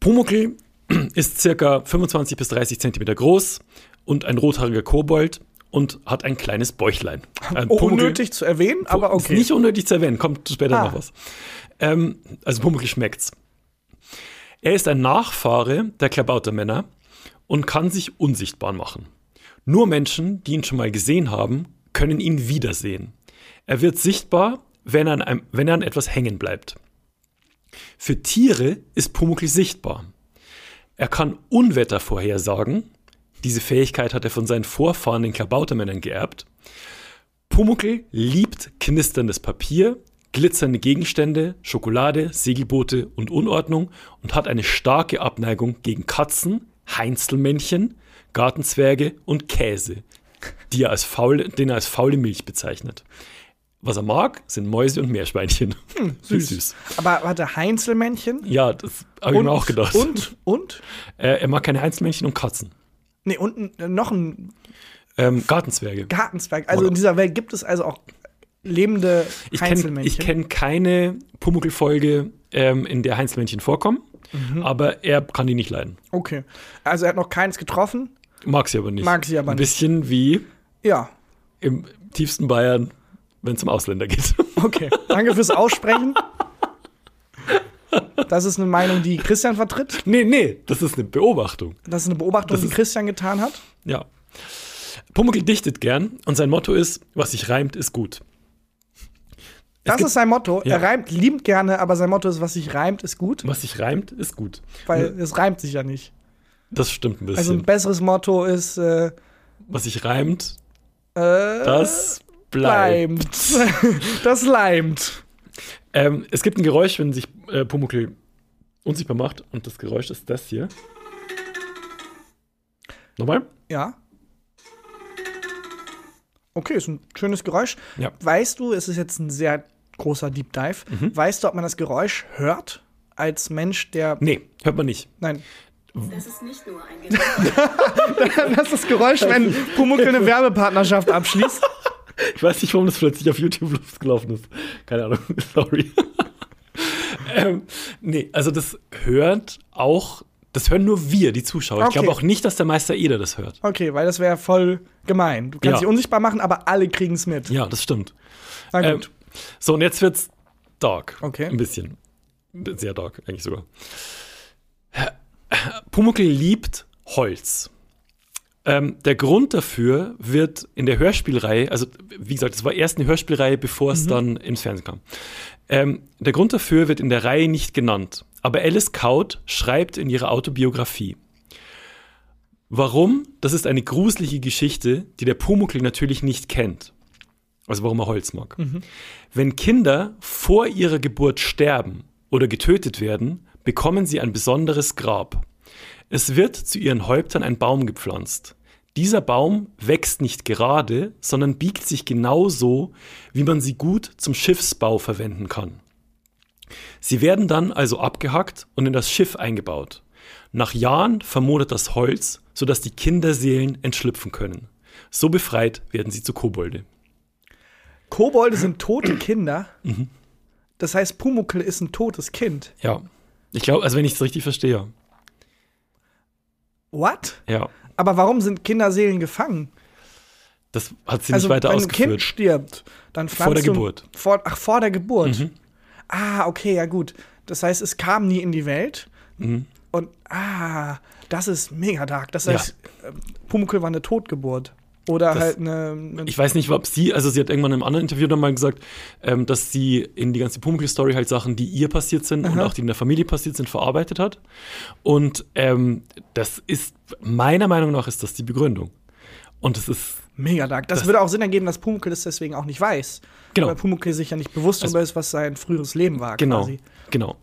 Pumuckl ist circa 25 bis 30 Zentimeter groß und ein rothaariger Kobold und hat ein kleines Bäuchlein. Ein Oh, Pumuckl- unnötig zu erwähnen, aber ist okay. nicht unnötig zu erwähnen, kommt später Ah. noch was. Ähm, also Pumuckl schmeckt's. Er ist ein Nachfahre der Klabautermänner und kann sich unsichtbar machen. Nur Menschen, die ihn schon mal gesehen haben, können ihn wiedersehen. Er wird sichtbar, wenn er an, einem, wenn er an etwas hängen bleibt. Für Tiere ist Pumuckl sichtbar. Er kann Unwetter vorhersagen. Diese Fähigkeit hat er von seinen Vorfahren, den Klabautermännern, geerbt. Pumuckl liebt knisterndes Papier, glitzernde Gegenstände, Schokolade, Segelboote und Unordnung und hat eine starke Abneigung gegen Katzen, Heinzelmännchen, Gartenzwerge und Käse, die er als faule, den er als faule Milch bezeichnet. Was er mag, sind Mäuse und Meerschweinchen. süß. Aber warte, Heinzelmännchen? Ja, das habe ich mir auch gedacht. Und, und? Äh, er mag keine Heinzelmännchen und Katzen. Nee, und ein- äh, noch ein Ähm, Gartenzwerge. Gartenzwerg. Also Oder- in dieser Welt gibt es also auch lebende Ich kenne Heinzelmännchen. ich kenn keine Pumuckl-Folge, ähm, in der Heinzelmännchen vorkommen, Mhm. aber er kann die nicht leiden. Okay. Also er hat noch keins getroffen. Mag sie aber nicht. Mag sie aber Ein nicht. bisschen wie Ja. im tiefsten Bayern, wenn es um Ausländer geht. Okay. Danke fürs Aussprechen. Das ist eine Meinung, die Christian vertritt. nee, nee, das ist eine Beobachtung. Das ist eine Beobachtung, Das die ist- Christian getan hat. Ja. Pumuckl dichtet gern und sein Motto ist, was sich reimt, ist gut. Es Das gibt- ist sein Motto. Ja. Er reimt liebend gerne, aber sein Motto ist, was sich reimt, ist gut. Was sich reimt, ist gut. Weil es reimt sich ja nicht. Das stimmt ein bisschen. Also ein besseres Motto ist äh, was sich reimt, äh, das bleibt. leimt. das leimt. Ähm, es gibt ein Geräusch, wenn sich äh, Pumuckl unsichtbar macht und das Geräusch ist das hier. Nochmal? Ja. Okay, ist ein schönes Geräusch. Ja. Weißt du, es ist jetzt ein sehr großer Deep Dive. Mhm. Weißt du, ob man das Geräusch hört als Mensch, der. Nee, hört man nicht. Nein. Das ist nicht nur ein Gedanke. Das ist das Geräusch, wenn Pumuckl eine Werbepartnerschaft abschließt. Ich weiß nicht, warum das plötzlich auf YouTube losgelaufen ist. Keine Ahnung, sorry. ähm, nee, also das hört auch, das hören nur wir, die Zuschauer. Ich Okay. glaube auch nicht, dass der Meister Eder das hört. Okay, weil das wäre voll gemein. Du kannst Ja. dich unsichtbar machen, aber alle kriegen es mit. Ja, das stimmt. Na Ähm, gut. so, und jetzt wird's dark. Okay. Ein bisschen. Sehr dark, eigentlich sogar. Pumuckl liebt Holz. Ähm, der Grund dafür wird in der Hörspielreihe, also wie gesagt, es war erst eine Hörspielreihe, bevor es dann ins Fernsehen kam. Ähm, der Grund dafür wird in der Reihe nicht genannt, aber Alice Kaut schreibt in ihrer Autobiografie. Warum? Das ist eine gruselige Geschichte, die der Pumuckl natürlich nicht kennt. Also warum er Holz mag. Wenn Kinder vor ihrer Geburt sterben oder getötet werden, bekommen sie ein besonderes Grab. Es wird zu ihren Häuptern ein Baum gepflanzt. Dieser Baum wächst nicht gerade, sondern biegt sich genau so, wie man sie gut zum Schiffsbau verwenden kann. Sie werden dann also abgehackt und in das Schiff eingebaut. Nach Jahren vermodert das Holz, sodass die Kinderseelen entschlüpfen können. So befreit werden sie zu Kobolde. Kobolde sind tote Kinder. Mhm. Das heißt, Pumuckl ist ein totes Kind. Ja. Ich glaube, also wenn ich es richtig verstehe, What? ja. Aber warum sind Kinderseelen gefangen? Das hat sie also, nicht weiter wenn ein Kind ausgeführt. stirbt, dann pflanzt Vor der du- Geburt. Mhm. Vor, ach, vor der Geburt. Ah, okay, ja gut. Das heißt, es kam nie in die Welt. Und ah, das ist mega dark. Das Mhm. Ja. heißt, äh, Pumuckl war eine Totgeburt. Oder Das- halt eine. eine Ich weiß nicht, ob sie, also sie hat irgendwann in einem anderen Interview dann mal gesagt, ähm, dass sie in die ganze Pumuckl-Story halt Sachen, die ihr passiert sind und auch die in der Familie passiert sind, verarbeitet hat. Und ähm, das ist, meiner Meinung nach, ist das die Begründung. Und es ist, Mega dark. Das, Das- würde auch Sinn ergeben, dass Pumuckl das deswegen auch nicht weiß. Genau. Weil Pumuckl sich ja nicht bewusst Also- darüber ist, was sein früheres Leben war. genau, Quasi. genau.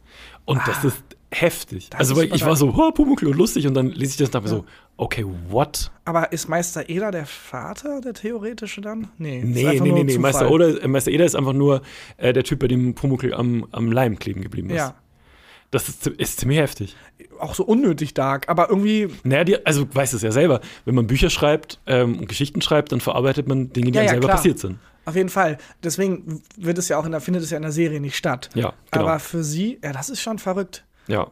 Und das ist heftig. das also ich war so, oh, Pumuckl und lustig und dann lese ich das und dachte mir so, okay, what? Aber ist Meister Eder der Vater, der theoretische dann? Nee, Nee, nee, nee, nee. Meister, Oder, äh, Meister Eder ist einfach nur äh, der Typ, bei dem Pumuckl am, am Leim kleben geblieben ist. Ja, Das ist, ist ziemlich heftig. auch so unnötig dark, aber irgendwie. Naja, die, also du weißt es ja selber, wenn man Bücher schreibt ähm, und Geschichten schreibt, dann verarbeitet man Dinge, die Ja, einem ja, selber klar. passiert sind. Auf jeden Fall. Deswegen wird es ja auch in der, findet es ja in der Serie nicht statt. Ja, genau. Aber für sie, ja, das ist schon verrückt. Ja.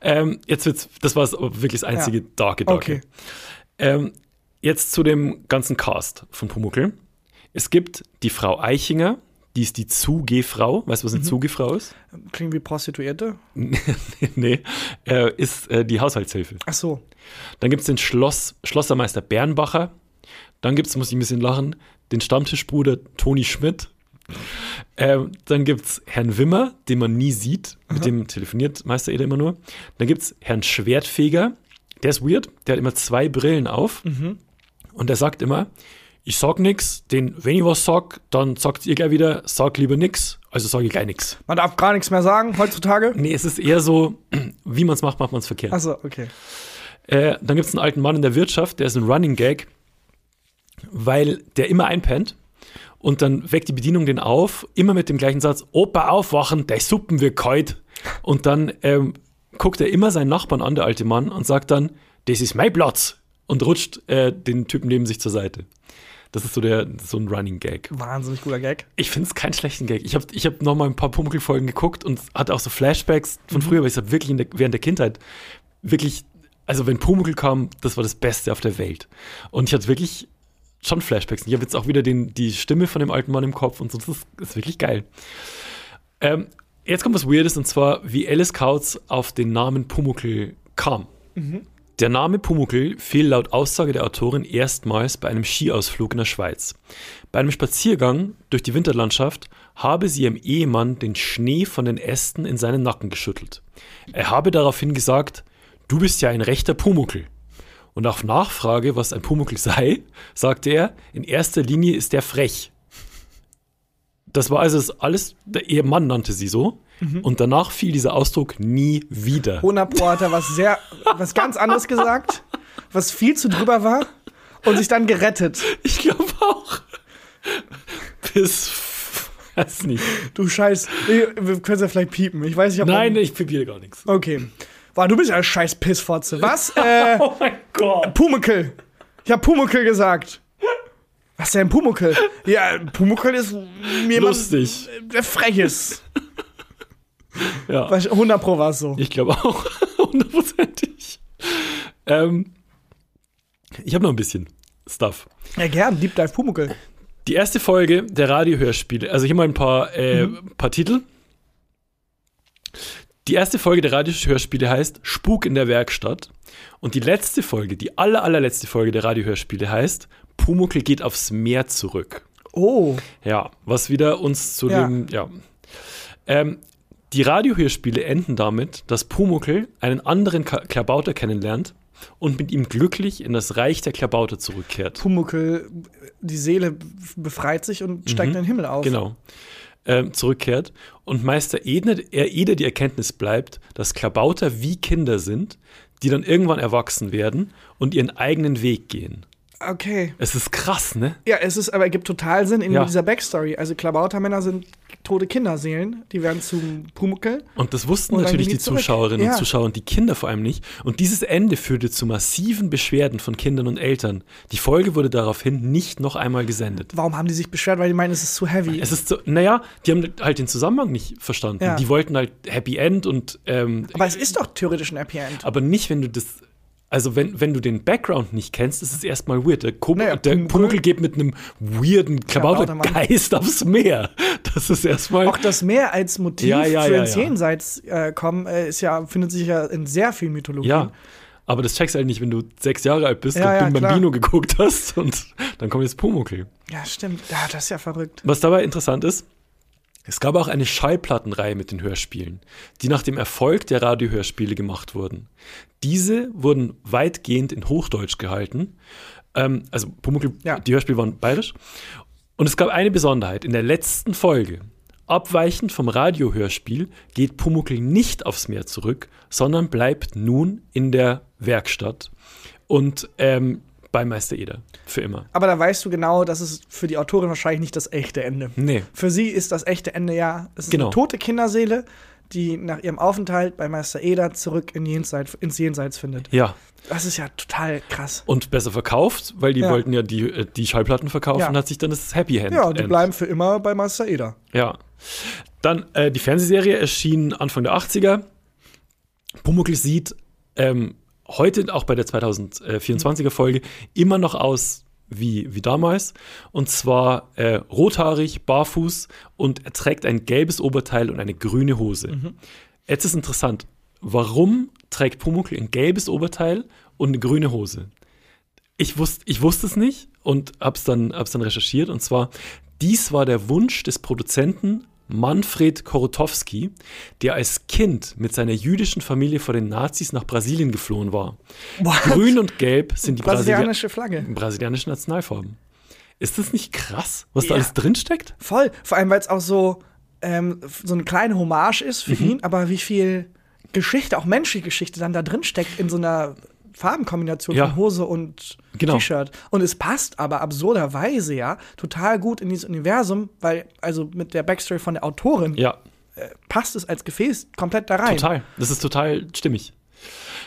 Ähm, jetzt wird's, das war wirklich das einzige Ja. darke, darke. Okay. Ähm, jetzt zu dem ganzen Cast von Pumuckl. Es gibt die Frau Eichinger, die ist die Zugehfrau. Weißt du, was eine Mhm. Zugehfrau ist? Klingt wie Prostituierte. nee, äh, ist äh, die Haushaltshilfe. Ach so. Dann gibt es den Schloss, Schlossermeister Bernbacher. Dann gibt es, muss ich ein bisschen lachen, den Stammtischbruder Toni Schmidt. Ähm, dann gibt es Herrn Wimmer, den man nie sieht. Mit dem telefoniert Meister Eder immer nur. Dann gibt es Herrn Schwertfeger. Der ist weird. Der hat immer zwei Brillen auf. Und der sagt immer, ich sag nix, denn wenn ich was sag, dann sagt ihr gleich wieder, sag lieber nix, also sage ich gleich nix. Man darf gar nichts mehr sagen heutzutage. Nee, es ist eher so, wie man es macht, macht man es verkehrt. Ach so, okay. Äh, dann gibt es einen alten Mann in der Wirtschaft, der ist ein Running Gag, weil der immer einpennt. Und dann weckt die Bedienung den auf, immer mit dem gleichen Satz: Opa, aufwachen, der Suppen wird kalt. Und dann ähm, guckt er immer seinen Nachbarn an, der alte Mann, und sagt dann: Das ist mein Platz. Und rutscht äh, den Typen neben sich zur Seite. Das ist so, der, so ein Running Gag. Wahnsinnig guter Gag. Ich finde es keinen schlechten Gag. Ich habe ich hab noch mal ein paar Pumuckl-Folgen geguckt und hatte auch so Flashbacks von früher, weil ich habe wirklich der, während der Kindheit wirklich, also wenn Pumuckl kam, das war das Beste auf der Welt. Und ich hatte wirklich schon Flashbacks. Ich habe jetzt auch wieder den, die Stimme von dem alten Mann im Kopf und so. Das ist, das ist wirklich geil. Ähm, jetzt kommt was Weirdes und zwar, wie Alice Kautz auf den Namen Pumuckl kam. Der Name Pumuckl fiel laut Aussage der Autorin erstmals bei einem Skiausflug in der Schweiz. Bei einem Spaziergang durch die Winterlandschaft habe sie ihrem Ehemann den Schnee von den Ästen in seinen Nacken geschüttelt. Er habe daraufhin gesagt, du bist ja ein rechter Pumuckl. Und auf Nachfrage, was ein Pumuckl sei, sagte er, in erster Linie ist er frech. Das war also alles, der Ehemann nannte sie so. Und danach fiel dieser Ausdruck nie wieder. 100 Pro hat er was sehr, was ganz anderes gesagt, was viel zu drüber war und sich dann gerettet. Ich glaube auch. Bis, weiß nicht. Du Scheiß. Wir wir können es ja vielleicht piepen. Ich weiß nicht, ob Nein, ich probiere gar nichts. Okay. Boah, du bist ja ein scheiß Pissfotze. Was? Äh, Oh mein Gott. Pumuckel. Ich hab Pumuckel gesagt. Was denn Pumuckel? Ja, Pumuckel ist jemand, Lustig. der frech ist. Ja. 100 Pro war es so. Ich glaube auch. Hundertprozentig. Ähm, ich habe noch ein bisschen Stuff. Ja, gern. Deep Dive Pumuckel. Die erste Folge der Radiohörspiele, also hier mal ein paar, äh, paar Titel. Die erste Folge der Radiohörspiele heißt Spuk in der Werkstatt. Und die letzte Folge, die aller, allerletzte Folge der Radiohörspiele heißt Pumuckl geht aufs Meer zurück. Oh. Ja, was wieder uns zu Ja. dem, ja. Ähm, die Radiohörspiele enden damit, dass Pumuckl einen anderen Klabauter kennenlernt und mit ihm glücklich in das Reich der Klabauter zurückkehrt. Pumuckel, die Seele befreit sich und steigt in den Himmel auf. Genau. Ähm, zurückkehrt. Und Meister Eder, er Eder die Erkenntnis bleibt, dass Klabauter wie Kinder sind, die dann irgendwann erwachsen werden und ihren eigenen Weg gehen. Okay. Es ist krass, ne? Ja, es ist, aber ergibt total Sinn in Ja. dieser Backstory. Also Klabautermänner sind tote Kinderseelen, die werden zum Pumuckel. Und das wussten Und natürlich die die. Zuschauerinnen Ja. und Zuschauer und die Kinder vor allem nicht. Und dieses Ende führte zu massiven Beschwerden von Kindern und Eltern. Die Folge wurde daraufhin nicht noch einmal gesendet. Warum haben die sich beschwert? Weil die meinen, es ist zu heavy. Es ist so, naja, die haben halt den Zusammenhang nicht verstanden. Ja. Die wollten halt Happy End und ähm, aber es ist doch theoretisch ein Happy End. aber nicht, wenn du das. Also, wenn, wenn du den Background nicht kennst, ist es erstmal weird. Der, Ko Naja, der Pumuckl- geht mit einem weirden. Klabautergeist aufs Meer. Das ist erstmal. Auch das Meer als Motiv Ja, ja, für ja, ins ja. Jenseits äh, kommen, äh, ist ja, findet sich ja in sehr viel Mythologie. Ja, aber das checkst halt nicht, wenn du sechs Jahre alt bist Ja, und ja, Bim. Bambino geguckt hast und dann kommt jetzt Pumuckl. Ja, stimmt. Ja, das ist ja verrückt. Was dabei interessant ist, es gab auch eine Schallplattenreihe mit den Hörspielen, die nach dem Erfolg der Radiohörspiele gemacht wurden. Diese wurden weitgehend in Hochdeutsch gehalten. Ähm, also Pumuckl, Ja. die Hörspiele waren bayerisch. Und es gab eine Besonderheit. In der letzten Folge, abweichend vom Radiohörspiel, geht Pumuckl nicht aufs Meer zurück, sondern bleibt nun in der Werkstatt und ähm, bei Meister Eder. Für immer. Aber da weißt du genau, das ist für die Autorin wahrscheinlich nicht das echte Ende. Nee. Für sie ist das echte Ende ja, es ist Genau. eine tote Kinderseele, die nach ihrem Aufenthalt bei Meister Eder zurück in Jenseits, ins Jenseits findet. Ja. Das ist ja total krass. und besser verkauft, weil die Ja. wollten ja die, äh, die Schallplatten verkaufen, Ja. hat sich dann das Happy End. Ja, die End. bleiben für immer bei Meister Eder. Ja. Dann äh, die Fernsehserie erschien Anfang der 80er. Pumuckl sieht ähm, heute auch bei der 2024er Folge immer noch aus wie, wie damals. Und zwar äh, rothaarig, barfuß und er trägt ein gelbes Oberteil und eine grüne Hose. Jetzt ist interessant, warum trägt Pumuckl ein gelbes Oberteil und eine grüne Hose? Ich, wusste, ich wusste es nicht und hab's dann, hab's dann recherchiert. Und zwar, dies war der Wunsch des Produzenten Manfred Korotowski, der als Kind mit seiner jüdischen Familie vor den Nazis nach Brasilien geflohen war. What? Grün und Gelb sind die Brasilia Brasilianische Flagge. brasilianischen Nationalfarben. Ist das nicht krass, was da Ja. alles drinsteckt? Voll. Vor allem, weil es auch so, ähm, so eine kleine Hommage ist Mhm. für ihn, aber wie viel Geschichte, auch menschliche Geschichte, dann da drin steckt in so einer Farbenkombination Ja. von Hose und Genau. T-Shirt. Und es passt aber absurderweise ja total gut in dieses Universum, weil, also mit der Backstory von der Autorin Ja, passt es als Gefäß komplett da rein. total. Das ist total stimmig.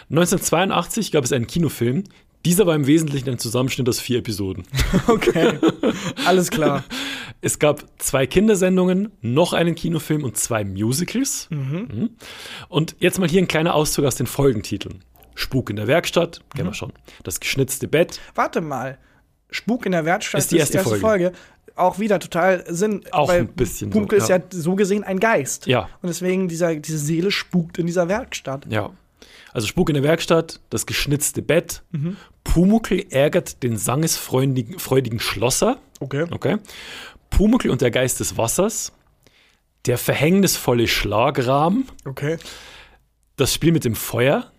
1982 gab es einen Kinofilm. Dieser war im Wesentlichen ein Zusammenschnitt aus vier Episoden. Okay. Alles klar. Es gab zwei Kindersendungen, noch einen Kinofilm und zwei Musicals. Mhm. Und jetzt mal hier ein kleiner Auszug aus den Folgentiteln. Spuk in der Werkstatt, kennen wir schon. Das geschnitzte Bett, Warte mal. Spuk in der Werkstatt Ist die erste Folge. Auch wieder total Sinn. Auch ein bisschen so, Pumuckl ist ja. ja. so gesehen ein Geist. Ja. Und deswegen dieser, diese Seele spukt in dieser Werkstatt. ja. Also Spuk in der Werkstatt, das geschnitzte Bett. Pumuckl ärgert den sangesfreudigen freudigen Schlosser. Okay. Okay. Pumuckl und der Geist des Wassers. Der verhängnisvolle Schlagrahm. Okay. Das Spiel mit dem Feuer.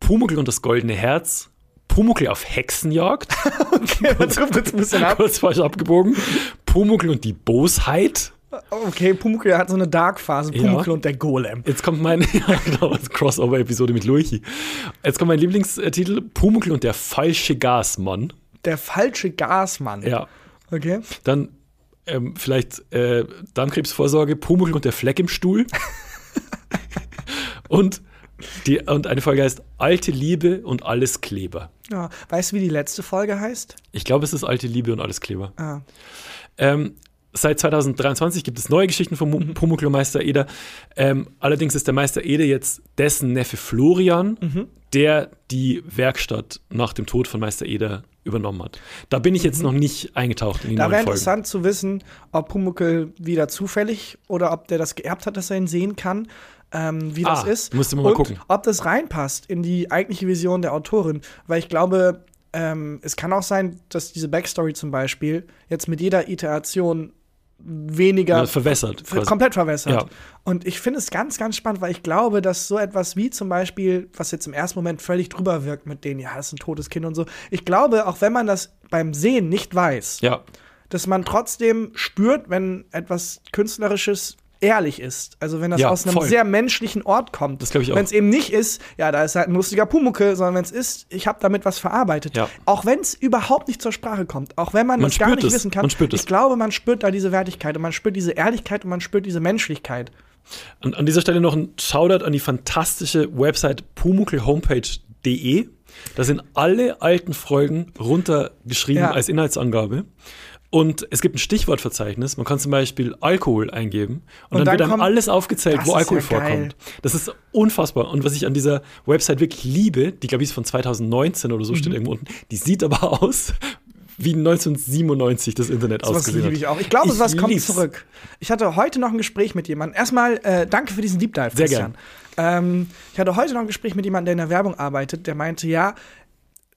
Pumuckl und das goldene Herz. Pumuckl auf Hexenjagd. Okay, trifft jetzt ein bisschen ab. Kurz falsch abgebogen. Pumuckl und die Bosheit. Okay, Pumuckl hat so eine Dark-Phase. Ja. Pumuckl und der Golem. Jetzt kommt mein ja, genau, das Crossover-Episode mit Lurchi. Jetzt kommt mein Lieblingstitel: Pumuckl und der falsche Gasmann. Der falsche Gasmann. Ja. Okay. Dann ähm, vielleicht äh, Darmkrebsvorsorge, Pumuckl und der Fleck im Stuhl. und, die, und eine Folge heißt Alte Liebe und alles Kleber. Ja. Weißt du, wie die letzte Folge heißt? Ich glaube, es ist Alte Liebe und alles Kleber. Ah. Ähm, seit 2023 gibt es neue Geschichten vom Mhm. Mu- Pumuckl und Meister Eder. Ähm, allerdings ist der Meister Eder jetzt dessen Neffe Florian, Mhm. der die Werkstatt nach dem Tod von Meister Eder übernommen hat. Da bin ich jetzt noch nicht eingetaucht in die Mhm. Da wäre interessant zu wissen, ob Pumuckl wieder zufällig oder ob der das geerbt hat, dass er ihn sehen kann, ähm, wie das Ah, ist. musste man mal Und gucken. ob das reinpasst in die eigentliche Vision der Autorin. Weil ich glaube, ähm, es kann auch sein, dass diese Backstory zum Beispiel jetzt mit jeder Iteration weniger Ja, verwässert. komplett verwässert. Ja. Und ich finde es ganz, ganz spannend, weil ich glaube, dass so etwas wie zum Beispiel, was jetzt im ersten Moment völlig drüber wirkt mit denen, ja, das ist ein totes Kind und so. Ich glaube, auch wenn man das beim Sehen nicht weiß, Ja, dass man trotzdem spürt, wenn etwas Künstlerisches ehrlich ist. Also wenn das Ja, aus einem voll. sehr menschlichen Ort kommt. Das glaub ich auch. Wenn es eben nicht ist, ja, da ist halt ein lustiger Pumuckel, sondern wenn es ist, ich habe damit was verarbeitet. Ja. Auch wenn es überhaupt nicht zur Sprache kommt, auch wenn man, Man das gar nicht es. wissen kann. Man spürt es. ich glaube, man spürt da diese Wertigkeit und man spürt diese Ehrlichkeit und man spürt diese Menschlichkeit. An, an dieser Stelle noch ein Shoutout an die fantastische Website pumuckelhomepage.de. Da sind alle alten Folgen runtergeschrieben Ja. als Inhaltsangabe. Und es gibt ein Stichwortverzeichnis. Man kann zum Beispiel Alkohol eingeben. Und, Und dann, dann wird einem alles aufgezählt, wo Alkohol ja vorkommt. Das ist unfassbar. Und was ich an dieser Website wirklich liebe, die glaube ich ist von 2019 oder so, Mhm. steht irgendwo unten, die sieht aber aus wie 1997 das Internet Sowas ausgesehen liebe ich auch. Ich glaube, sowas kommt zurück. Ich hatte heute noch ein Gespräch mit jemandem. Erstmal äh, danke für diesen Deep Dive, Sehr Christian. Ähm, ich hatte heute noch ein Gespräch mit jemandem, der in der Werbung arbeitet, der meinte, ja,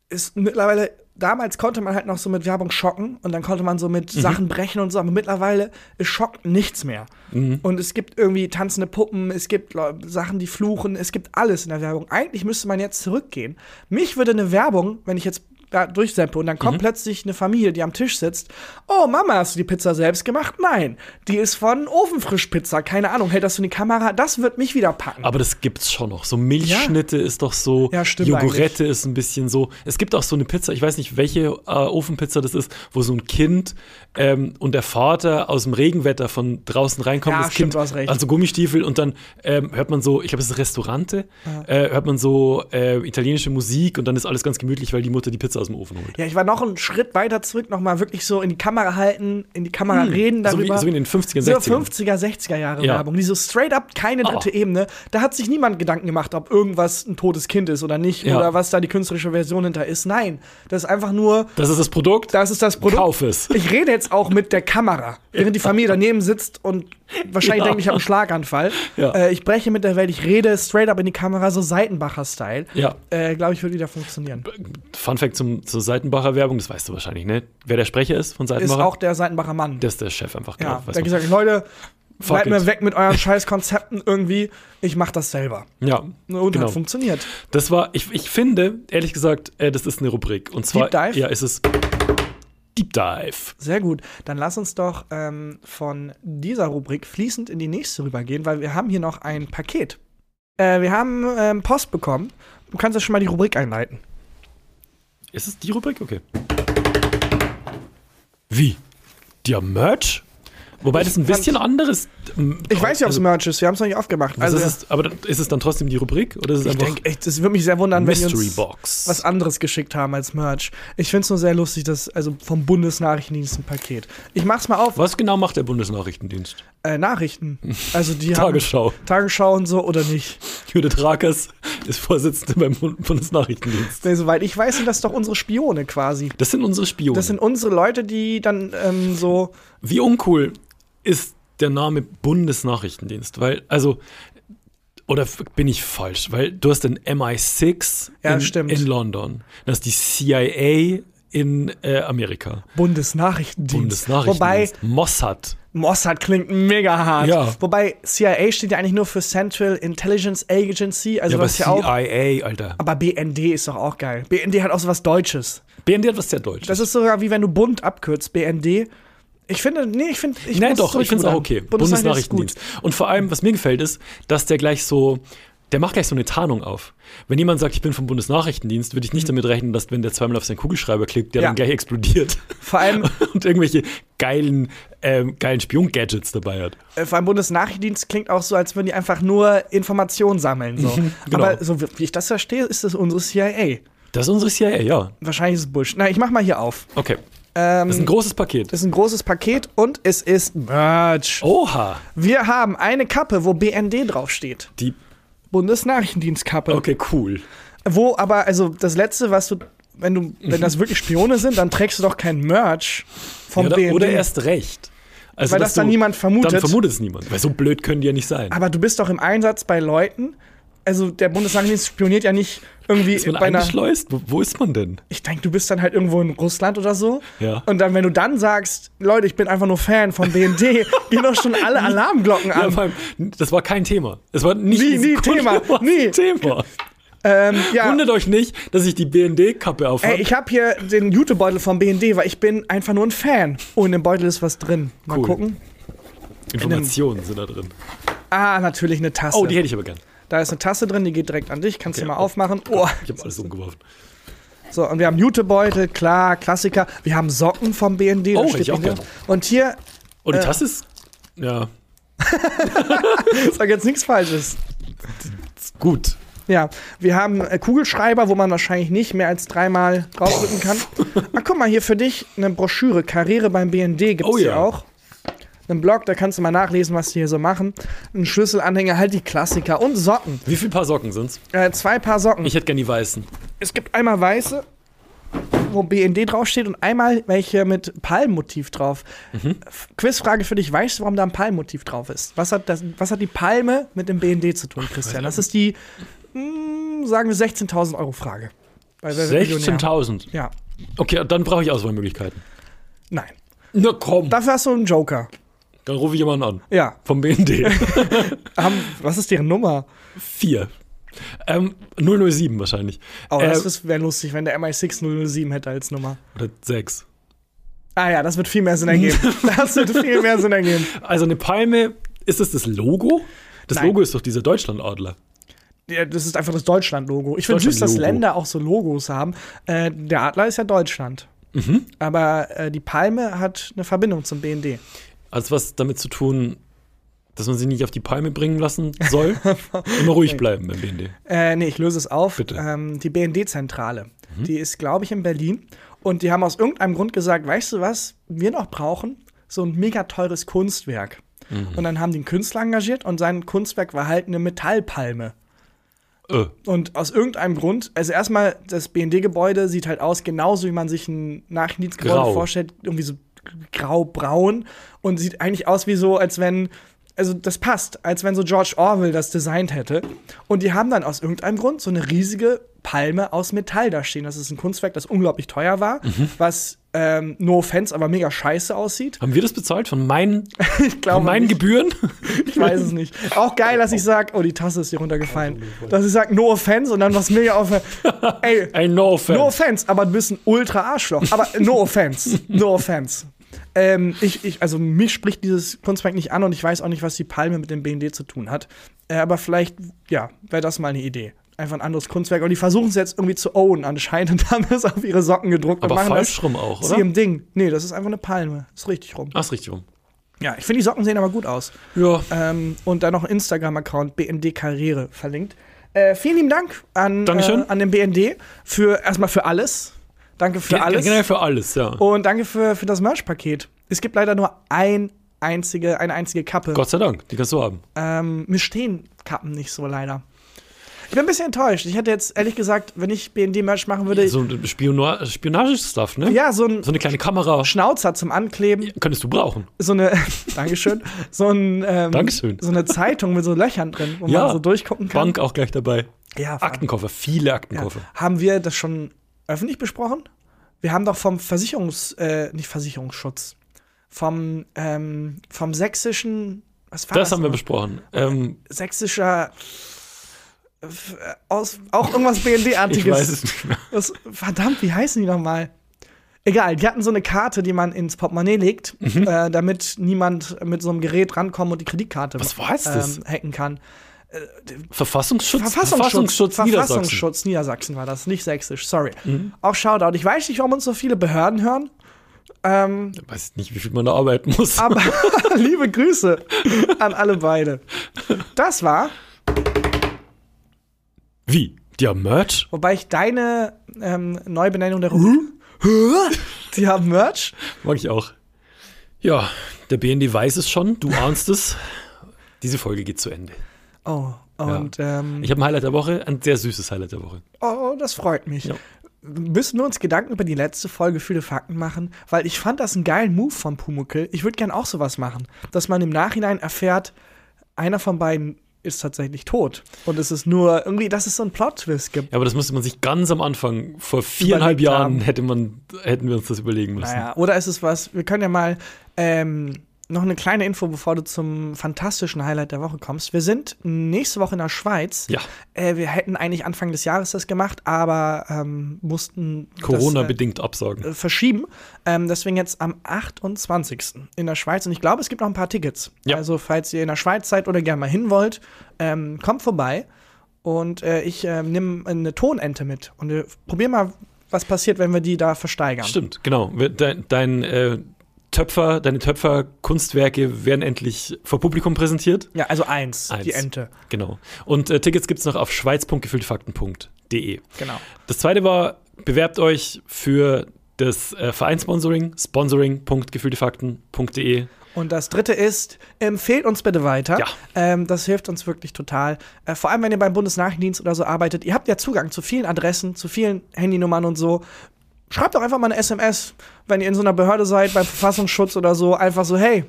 ist mittlerweile, damals konnte man halt noch so mit Werbung schocken und dann konnte man so mit Mhm. Sachen brechen und so, aber mittlerweile es schockt nichts mehr. Mhm. Und es gibt irgendwie tanzende Puppen, es gibt Sachen, die fluchen, es gibt alles in der Werbung. Eigentlich müsste man jetzt zurückgehen. Mich würde eine Werbung, wenn ich jetzt da durchseppe und dann kommt Mhm. plötzlich eine Familie, die am Tisch sitzt. Oh, Mama, hast du die Pizza selbst gemacht? Nein, die ist von Ofenfrischpizza. Keine Ahnung, hält das in die Kamera? Das wird mich wieder packen. Aber das gibt's schon noch. So Milchschnitte ist doch so, Ja, stimmt Jogurette ist ein bisschen so. Es gibt auch so eine Pizza, ich weiß nicht, welche äh, Ofenpizza das ist, wo so ein Kind ähm, und der Vater aus dem Regenwetter von draußen reinkommt. Ja, das stimmt, Kind, recht. also Gummistiefel und dann ähm, hört man so, ich glaube, es ist Restaurante, äh, hört man so äh, italienische Musik und dann ist alles ganz gemütlich, weil die Mutter die Pizza aus dem Ofen holt. ja, ich war noch einen Schritt weiter zurück, noch mal wirklich so in die Kamera halten, in die Kamera reden so, wie, darüber. so wie in den 50er, So 60er. 50er, 60er Jahre Ja. Werbung. Die so straight up keine dritte Ah. Ebene. Da hat sich niemand Gedanken gemacht, ob irgendwas ein totes Kind ist oder nicht. Ja. Oder was da die künstlerische Version hinter ist. Nein. Das ist einfach nur, Das ist das Produkt. das ist das Produkt. Kauf es. Ich rede jetzt auch mit der Kamera, während die Familie daneben sitzt und wahrscheinlich Ja. denkt, ich habe einen Schlaganfall. Ja. Äh, ich breche mit der Welt, ich rede straight up in die Kamera, so Seitenbacher-Style. Ja. Äh, Glaube ich, wird wieder funktionieren. Fun Fact zum, zur Seitenbacher Werbung, das weißt du wahrscheinlich, ne? Wer der Sprecher ist von Ist Seitenbacher? auch der Seitenbacher Mann. der ist der Chef einfach, ja, genau. weiß der gesagt, Leute, Fuck seid mir weg mit euren scheiß Konzepten irgendwie. Ich mach das selber. Ja, Und genau. hat funktioniert. Das war, ich, ich finde, ehrlich gesagt, äh, das ist eine Rubrik. Und zwar, Deep Dive? ja, es ist Deep Dive. Sehr gut. Dann lass uns doch ähm, von dieser Rubrik fließend in die nächste rübergehen, weil wir haben hier noch ein Paket. Äh, wir haben ähm, Post bekommen. Du kannst ja schon mal die Rubrik einleiten. Ist es die Rubrik? Okay. Wie? Haben Merch? Wobei das ein bisschen anderes. ähm, Ich weiß nicht, ob es also, Merch ist. Wir haben es noch nicht aufgemacht. also Also, ist es, aber ist es dann trotzdem die Rubrik? Oder ist es ich einfach denke, das würde mich sehr wundern, wenn Mystery uns Box? was anderes geschickt haben als Merch. Ich finde es nur sehr lustig, dass also vom Bundesnachrichtendienst ein Paket. Ich mach's mal auf. Was genau macht der Bundesnachrichtendienst? Äh, Nachrichten. Also die Tagesschau. haben Tagesschau und so oder nicht. Judith Rakers ist Vorsitzende beim Bund- Bundesnachrichtendienst. Nee, soweit ich weiß, sind das doch unsere Spione quasi. Das sind unsere Spione. Das sind unsere Leute, die dann ähm, so. Wie uncool ist der Name Bundesnachrichtendienst? Weil, also, oder bin ich falsch? Weil du hast den MI6 Ja, in, in London. Du hast die CIA in äh, Amerika. Bundesnachrichtendienst. Wobei Bundesnachrichtendienst. Mossad. Mossad klingt mega hart. Ja. Wobei CIA steht ja eigentlich nur für Central Intelligence Agency. Also ja, aber das ist ja auch. CIA, Alter. Aber BND ist doch auch geil. BND hat auch so was Deutsches. BND hat was sehr Deutsches. Das ist sogar wie wenn du Bund abkürzt, BND. Ich finde, nee, ich finde. Ich Nein, doch, ich finde es auch okay. Bundesnachrichtendienst. Und vor allem, was mir gefällt, ist, dass der gleich so, der macht gleich so eine Tarnung auf. Wenn jemand sagt, ich bin vom Bundesnachrichtendienst, würde ich nicht damit rechnen, dass wenn der zweimal auf seinen Kugelschreiber klebt, der Ja. dann gleich explodiert Vor allem, und irgendwelche geilen, ähm, geilen Spion-Gadgets dabei hat. äh, vor allem Bundesnachrichtendienst klingt auch so, als würden die einfach nur Informationen sammeln. So. genau. Aber so wie ich das verstehe, ist das unsere CIA. Das ist unsere CIA, ja. Wahrscheinlich ist es Bullshit. Na, ich mach mal hier auf. Okay. Ähm, Das ist ein großes Paket. das ist ein großes Paket und es ist Merch. Oha. Wir haben eine Kappe, wo BND draufsteht. Die, Bundesnachrichtendienstkappe. okay, cool. Wo aber, also das letzte, was du, wenn du, wenn das wirklich Spione sind, dann trägst du doch kein Merch vom Ja, oder, BND. oder erst recht. Also, Weil das dann niemand vermutet. Dann vermutet es niemand. Weil so blöd können die ja nicht sein. Aber du bist doch im Einsatz bei Leuten. Also der Bundesnachrichtendienst spioniert ja nicht irgendwie ist man bei einer. Wo, wo ist man denn? Ich denke, du bist dann halt irgendwo in Russland oder so. Ja. Und dann, wenn du dann sagst, Leute, ich bin einfach nur Fan von BND, gehen doch schon alle Alarmglocken Ja, an. vor allem, das war kein Thema. Es war nicht Nie, nie Thema, was nie. Thema. ähm, ja. Wundert euch nicht, dass ich die BND-Kappe aufhabe. Ey, ich habe hier den Jutebeutel vom BND, weil ich bin einfach nur ein Fan. Oh, in dem Beutel ist was drin. Mal Cool. gucken. Informationen sind da drin. Ah, natürlich eine Tasse. Oh, die hätte ich aber gern. Da ist eine Tasse drin, die geht direkt an dich. Kannst Okay. du mal aufmachen. Oh, Ich habe alles umgeworfen. so, und wir haben Jutebeutel, klar, Klassiker. Wir haben Socken vom BND. Oh, ich auch in der- gern. Und hier, Oh, die Äh. Tasse ist. Ja, sag jetzt nichts Falsches. gut. Ja, wir haben äh, Kugelschreiber, wo man wahrscheinlich nicht mehr als dreimal draufdrücken kann. Ah, guck mal, hier für dich eine Broschüre. Karriere beim BND gibt's Oh hier ja. auch. Einen Blog, da kannst du mal nachlesen, was die hier so machen. Ein Schlüsselanhänger, halt die Klassiker und Socken. Wie viele Paar Socken sind's? Äh, zwei Paar Socken. Ich hätte gern die weißen. es gibt einmal weiße, wo BND draufsteht, und einmal welche mit Palmmotiv drauf. F- Quizfrage für dich: Weißt du, warum da ein Palmmotiv drauf ist? Was hat, das, was hat die Palme mit dem BND zu tun, Christian? Das ist die, mh, sagen wir, 16.000 Euro Frage. Weil wir sind Millionär. 16.000. Ja, Okay, dann brauche ich Auswahlmöglichkeiten. nein. Na komm, Dafür hast du einen Joker. Dann rufe ich jemanden an. Ja. Vom BND. Haben, was ist deren Nummer? Vier. Ähm, 007 wahrscheinlich. Oh, Äh, das wäre lustig, wenn der MI6 007 hätte als Nummer. Oder sechs. Ah ja, das wird viel mehr Sinn ergeben. das wird viel mehr Sinn ergeben. Also eine Palme, ist das das Logo? Das Nein. Logo ist doch dieser Deutschlandadler. Ja, das ist einfach das Deutschland-Logo. Ich finde süß, dass. Länder auch so Logos haben. Äh, der Adler ist ja Deutschland. Mhm. Aber äh, die Palme hat eine Verbindung zum BND. Hat was damit zu tun, dass man sich nicht auf die Palme bringen lassen soll? Immer ruhig bleiben beim BND. Äh, nee, ich löse es auf. Bitte. Mhm. Ähm, die BND-Zentrale. Die ist, glaube ich, in Berlin. Und die haben aus irgendeinem Grund gesagt: Weißt du was, wir noch brauchen? So ein mega teures Kunstwerk. Mhm. Und dann haben die einen Künstler engagiert und sein Kunstwerk war halt eine Metallpalme. Äh, Und aus irgendeinem Grund, also erstmal, das BND-Gebäude sieht halt aus, genauso wie man sich ein Nachdienstgebäude Grau. vorstellt, irgendwie so grau-braun und sieht eigentlich aus wie so, als wenn, also das passt, als wenn so George Orwell das designt hätte. Und die haben dann aus irgendeinem Grund so eine riesige Palme aus Metall da stehen. Das ist ein Kunstwerk, das unglaublich teuer war, Mhm. was, ähm, no offense, aber mega scheiße aussieht. haben wir das bezahlt von meinen, Ich glaube von meinen nicht. Gebühren? Ich weiß es nicht. Auch geil, dass ich sage, oh, die Tasse ist hier runtergefallen. Dass ich sage, no offense und dann was mega auf. Ey, Ey, no offense. no offense, aber du bist ein ultra Arschloch. Aber no offense. No offense. Ähm, ich, ich, also mich spricht dieses Kunstwerk nicht an und ich weiß auch nicht, was die Palme mit dem BND zu tun hat. Äh, aber vielleicht, ja, wäre das mal eine Idee. Einfach ein anderes Kunstwerk. Und die versuchen es jetzt irgendwie zu own anscheinend und haben es auf ihre Socken gedruckt. Aber und machen falsch das rum auch, zu oder? ihrem Ding. Nee, das ist einfach eine Palme. Ist richtig rum. Ach, ist richtig rum. Ja, ich finde, die Socken sehen aber gut aus. Ja. Ähm, und dann noch ein Instagram-Account, BND Karriere, verlinkt. Äh, vielen lieben Dank an, äh, an den BND für erstmal für alles. Danke für Gen- alles. Generell für alles, ja. Und danke für, für das Merch-Paket. Es gibt leider nur ein einzige, eine einzige Kappe. Gott sei Dank, die kannst du haben. Ähm, mir stehen Kappen nicht so leider. Ich bin ein bisschen enttäuscht. Ich hätte jetzt ehrlich gesagt, wenn ich BND-Merch machen würde, So ein Spiona Spionagestuff, ne? ja, so ein So eine kleine Kamera Schnauzer zum Ankleben, könntest du brauchen. so eine, Dankeschön, so ein, ähm, Dankeschön. so eine Zeitung mit so Löchern drin, wo Ja. man so durchgucken kann. Bank auch gleich dabei. Ja, Aktenkoffer, viele ja. Aktenkoffer. Haben wir das schon öffentlich besprochen? Wir haben doch vom Versicherungs, äh, nicht Versicherungsschutz, vom, ähm, vom sächsischen, was war das? Das haben wir besprochen. Ähm, sächsischer aus auch irgendwas ich BND-artiges. weiß es nicht mehr. Was, verdammt, wie heißen die nochmal? Egal, die hatten so eine Karte, die man ins Portemonnaie legt, Mhm. äh, damit niemand mit so einem Gerät rankommt und die Kreditkarte Was war das? ähm, hacken kann. Verfassungsschutz? Verfassungsschutz, Niedersachsen. Verfassungsschutz Niedersachsen war das, nicht sächsisch, sorry. Mhm. Auch Shoutout. Ich weiß nicht, warum uns so viele Behörden hören, ähm, Ich weiß nicht, wie viel man da arbeiten muss. aber liebe Grüße an alle beide. Das war, Wie? Die haben Merch? wobei ich deine ähm, Neubenennung der Rubrik. Die haben Merch. Mag ich auch. Ja, der BND weiß es schon, du ahnst es. Diese Folge geht zu Ende. Oh, und ähm, Ich habe ein Highlight der Woche, ein sehr süßes Highlight der Woche. oh, das freut mich. Ja. Müssen wir uns Gedanken über die letzte Folge viele Fakten machen? Weil ich fand das einen geilen Move von Pumuckel. Ich würde gern auch sowas machen. Dass man im Nachhinein erfährt, einer von beiden ist tatsächlich tot. Und es ist nur irgendwie, dass es so einen Plot-Twist gibt. Ja, aber das musste man sich ganz am Anfang, vor viereinhalb Jahren, hätte man, hätten wir uns das überlegen müssen. Naja, oder ist es was, wir können ja mal ähm, noch eine kleine Info, bevor du zum fantastischen Highlight der Woche kommst. Wir sind nächste Woche in der Schweiz. Ja, Äh, wir hätten eigentlich Anfang des Jahres das gemacht, aber ähm, mussten Corona-bedingt absagen. äh, verschieben. Ähm, deswegen jetzt am 28. in der Schweiz. Und ich glaube, es gibt noch ein paar Tickets. Ja. Also, falls ihr in der Schweiz seid oder gerne mal hin wollt, ähm, kommt vorbei. Und äh, ich äh, nehme eine Tonente mit. Und wir probieren mal, was passiert, wenn wir die da versteigern. Stimmt, genau. Dein, dein äh, Töpfer, deine Töpfer-Kunstwerke werden endlich vor Publikum präsentiert. Ja, also eins, Eins. die Ente. Genau. Und äh, Tickets gibt es noch auf schweiz.gefühltefakten.de. Genau. Das zweite war, bewerbt euch für das äh, Vereinssponsoring, sponsoring.gefühltefakten.de. Und das dritte ist, empfehlt uns bitte weiter. Ja. Ähm, das hilft uns wirklich total. Äh, vor allem, wenn ihr beim Bundesnachrichtendienst oder so arbeitet. Ihr habt ja Zugang zu vielen Adressen, zu vielen Handynummern und so. Schreibt doch einfach mal eine SMS, wenn ihr in so einer Behörde seid, beim Verfassungsschutz oder so. Einfach so, hey,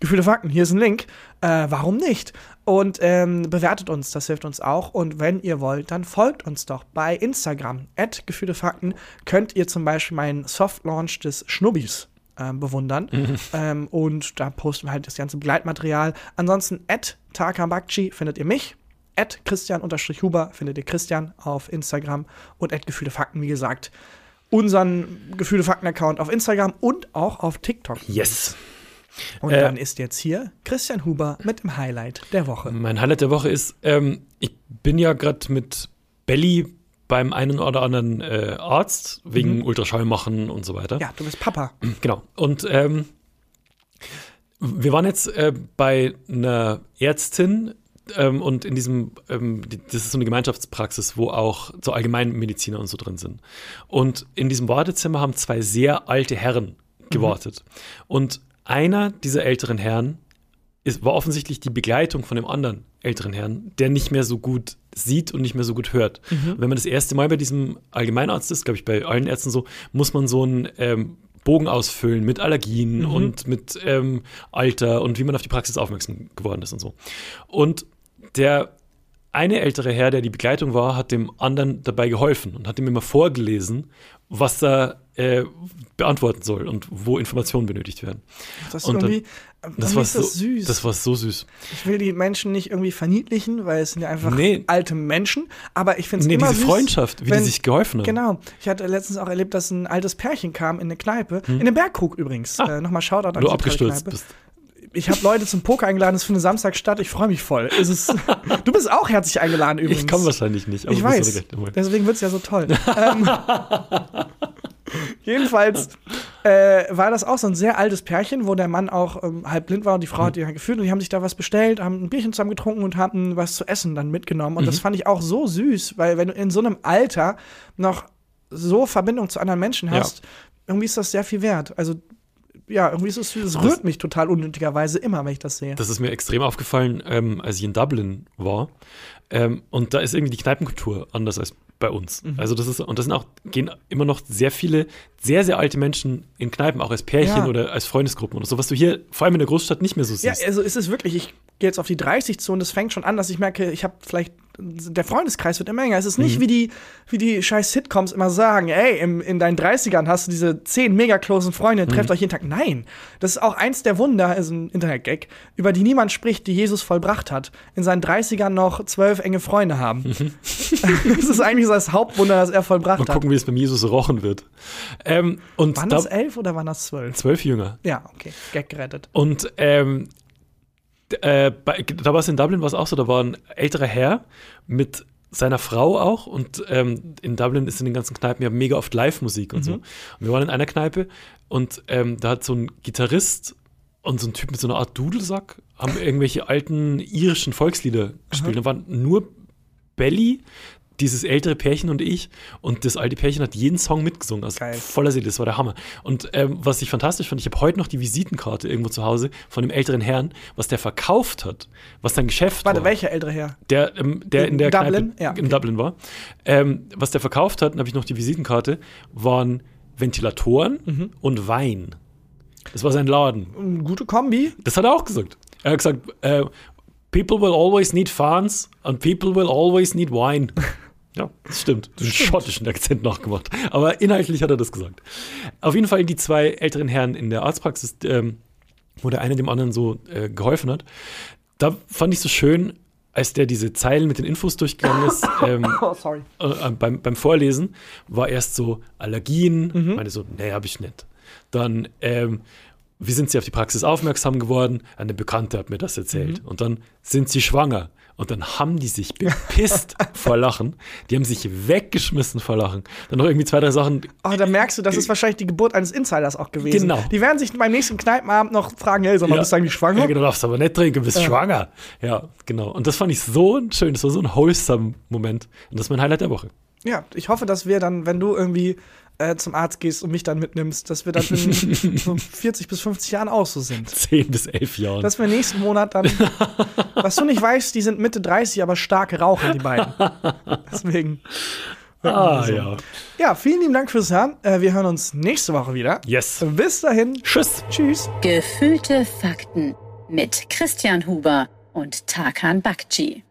Gefühle Fakten, hier ist ein Link. Äh, warum nicht? Und ähm, bewertet uns, das hilft uns auch. Und wenn ihr wollt, dann folgt uns doch bei Instagram. At Gefühle Fakten könnt ihr zum Beispiel meinen Soft-Launch des Schnubbis ähm, bewundern. Ähm, und da posten wir halt das ganze Begleitmaterial. Ansonsten at Takabakchi findet ihr mich. At Christian-Huber findet ihr Christian auf Instagram. Und at Gefühle Fakten, wie gesagt, unseren Gefühle Fakten-Account auf Instagram und auch auf TikTok. Yes. Und Äh, dann ist jetzt hier Christian Huber mit dem Highlight der Woche. Mein Highlight der Woche ist, ähm, ich bin ja gerade mit Belly beim einen oder anderen äh, Arzt wegen Ultraschall machen und so weiter. Ja, du bist Papa. Genau. Und ähm, wir waren jetzt äh, bei einer Ärztin ähm, und in diesem, ähm, das ist so eine Gemeinschaftspraxis, wo auch so Allgemeinmediziner und so drin sind. Und in diesem Wartezimmer haben zwei sehr alte Herren gewartet. Und einer dieser älteren Herren ist, war offensichtlich die Begleitung von dem anderen älteren Herrn, der nicht mehr so gut sieht und nicht mehr so gut hört. Und wenn man das erste Mal bei diesem Allgemeinarzt ist, glaube ich bei allen Ärzten so, muss man so einen ähm, Bogen ausfüllen mit Allergien und mit ähm, Alter und wie man auf die Praxis aufmerksam geworden ist und so. Und der eine ältere Herr, der die Begleitung war, hat dem anderen dabei geholfen und hat ihm immer vorgelesen, was er äh, beantworten soll und wo Informationen benötigt werden. Das ist Und dann- irgendwie, Das irgendwie war, ist so, das süß. das war so süß. ich will die Menschen nicht irgendwie verniedlichen, weil es sind ja einfach Nee. alte Menschen. Aber ich finde es Nee, immer diese süß, Freundschaft, wie wenn- die sich geholfen haben. Genau. Ich hatte letztens auch erlebt, dass ein altes Pärchen kam in eine Kneipe. In den Bergkrug übrigens. Hm. Ah. Äh, Nochmal Shoutout an Du abgestürzt Kneipe. bist. Ich habe Leute zum Poker eingeladen, es findet Samstag statt. Ich freue mich voll. Es ist, du bist auch herzlich eingeladen übrigens. Ich kann wahrscheinlich nicht, aber Ich weiß. Deswegen wird es ja so toll. ähm, jedenfalls äh, war das auch so ein sehr altes Pärchen, wo der Mann auch ähm, halb blind war und die Frau hat ihn halt gefühlt und die haben sich da was bestellt, haben ein Bierchen zusammen getrunken und hatten was zu essen dann mitgenommen. Und das fand ich auch so süß, weil wenn du in so einem Alter noch so Verbindung zu anderen Menschen Ja. hast, irgendwie ist das sehr viel wert. Also ja, irgendwie ist es, es rührt mich total unnötigerweise immer, wenn ich das sehe. Das ist mir extrem aufgefallen, ähm, als ich in Dublin war. Ähm, und da ist irgendwie die Kneipenkultur anders als bei uns. Mhm. Also das ist, und das sind auch, gehen immer noch sehr viele, sehr, sehr alte Menschen in Kneipen, auch als Pärchen Ja. oder als Freundesgruppen oder so, was du hier vor allem in der Großstadt nicht mehr so Ja, siehst. also ist es wirklich, ich gehe jetzt auf die 30 zu und es fängt schon an, dass ich merke, ich habe vielleicht, der Freundeskreis wird immer enger. Es ist nicht wie die, wie die scheiß Sitcoms immer sagen, ey, im, in deinen 30ern hast du diese 10 mega closen Freunde, trefft euch jeden Tag. Nein, das ist auch eins der Wunder, also ein Internet-Gag, über die niemand spricht, die Jesus vollbracht hat. In seinen 30ern noch zwölf enge Freunde haben. das ist eigentlich so das Hauptwunder, das er vollbracht Mal hat. gucken, wie es beim Jesus rochen wird. Ähm, und Waren da, das elf oder waren das zwölf? zwölf Jünger. Ja, okay, Gag gerettet. Und ähm, äh, bei, da war es in Dublin, war es auch so, da war ein älterer Herr mit seiner Frau auch und ähm, in Dublin ist in den ganzen Kneipen ja mega oft Live-Musik und so. Und wir waren in einer Kneipe und ähm, da hat so ein Gitarrist und so ein Typ mit so einer Art Dudelsack haben irgendwelche alten irischen Volkslieder gespielt. Da waren nur Belly, dieses ältere Pärchen und ich und das alte Pärchen hat jeden Song mitgesungen, also Geil. voller Seele, das war der Hammer. Und ähm, was ich fantastisch fand, ich habe heute noch die Visitenkarte irgendwo zu Hause von dem älteren Herrn, was der verkauft hat, was sein Geschäft Warte, war. welcher ältere Herr? Der, ähm, der In in der Dublin? Kneipe Ja, in okay. Dublin war. Ähm, was der verkauft hat, dann habe ich noch die Visitenkarte, waren Ventilatoren Mhm. und Wein. Das war sein Laden. Eine gute Kombi. Das hat er auch gesagt. Er hat gesagt, äh, people will always need fans and people will always need wine. Ja, das stimmt. Den schottischen Akzent nachgemacht. Aber inhaltlich hat er das gesagt. Auf jeden Fall die zwei älteren Herren in der Arztpraxis, ähm, wo der eine dem anderen so äh, geholfen hat. Da fand ich so schön, als der diese Zeilen mit den Infos durchgegangen ist, ähm, Oh, sorry. äh, äh, beim, beim Vorlesen war erst so Allergien, meine so, nee, habe ich nicht. Dann, ähm, wie sind Sie auf die Praxis aufmerksam geworden? Eine Bekannte hat mir das erzählt. Und dann sind Sie schwanger. Und dann haben die sich bepisst vor Lachen. Die haben sich weggeschmissen vor Lachen. Dann noch irgendwie zwei, drei Sachen. Oh, da merkst du, das ist wahrscheinlich die Geburt eines Insiders auch gewesen. Genau. Die werden sich beim nächsten Kneipenabend noch fragen, hey, sag mal, bist du eigentlich schwanger? Ja, genau, darfst aber nicht trinken, bist schwanger. Ja, genau. Und das fand ich so schön. Das war so ein wholesome Moment. Und das ist mein Highlight der Woche. Ja, ich hoffe, dass wir dann, wenn du irgendwie äh, zum Arzt gehst und mich dann mitnimmst, dass wir dann in so 40 bis 50 Jahren auch so sind. Zehn bis elf Jahren. Dass wir nächsten Monat dann, was du nicht weißt, die sind Mitte 30, aber starke Raucher, die beiden. Deswegen. ah, so. ja. Ja, vielen lieben Dank fürs Hören. Äh, wir hören uns nächste Woche wieder. Yes. Bis dahin. Tschüss. Tschüss. Gefühlte Fakten mit Christian Huber und Tarkan Bakci.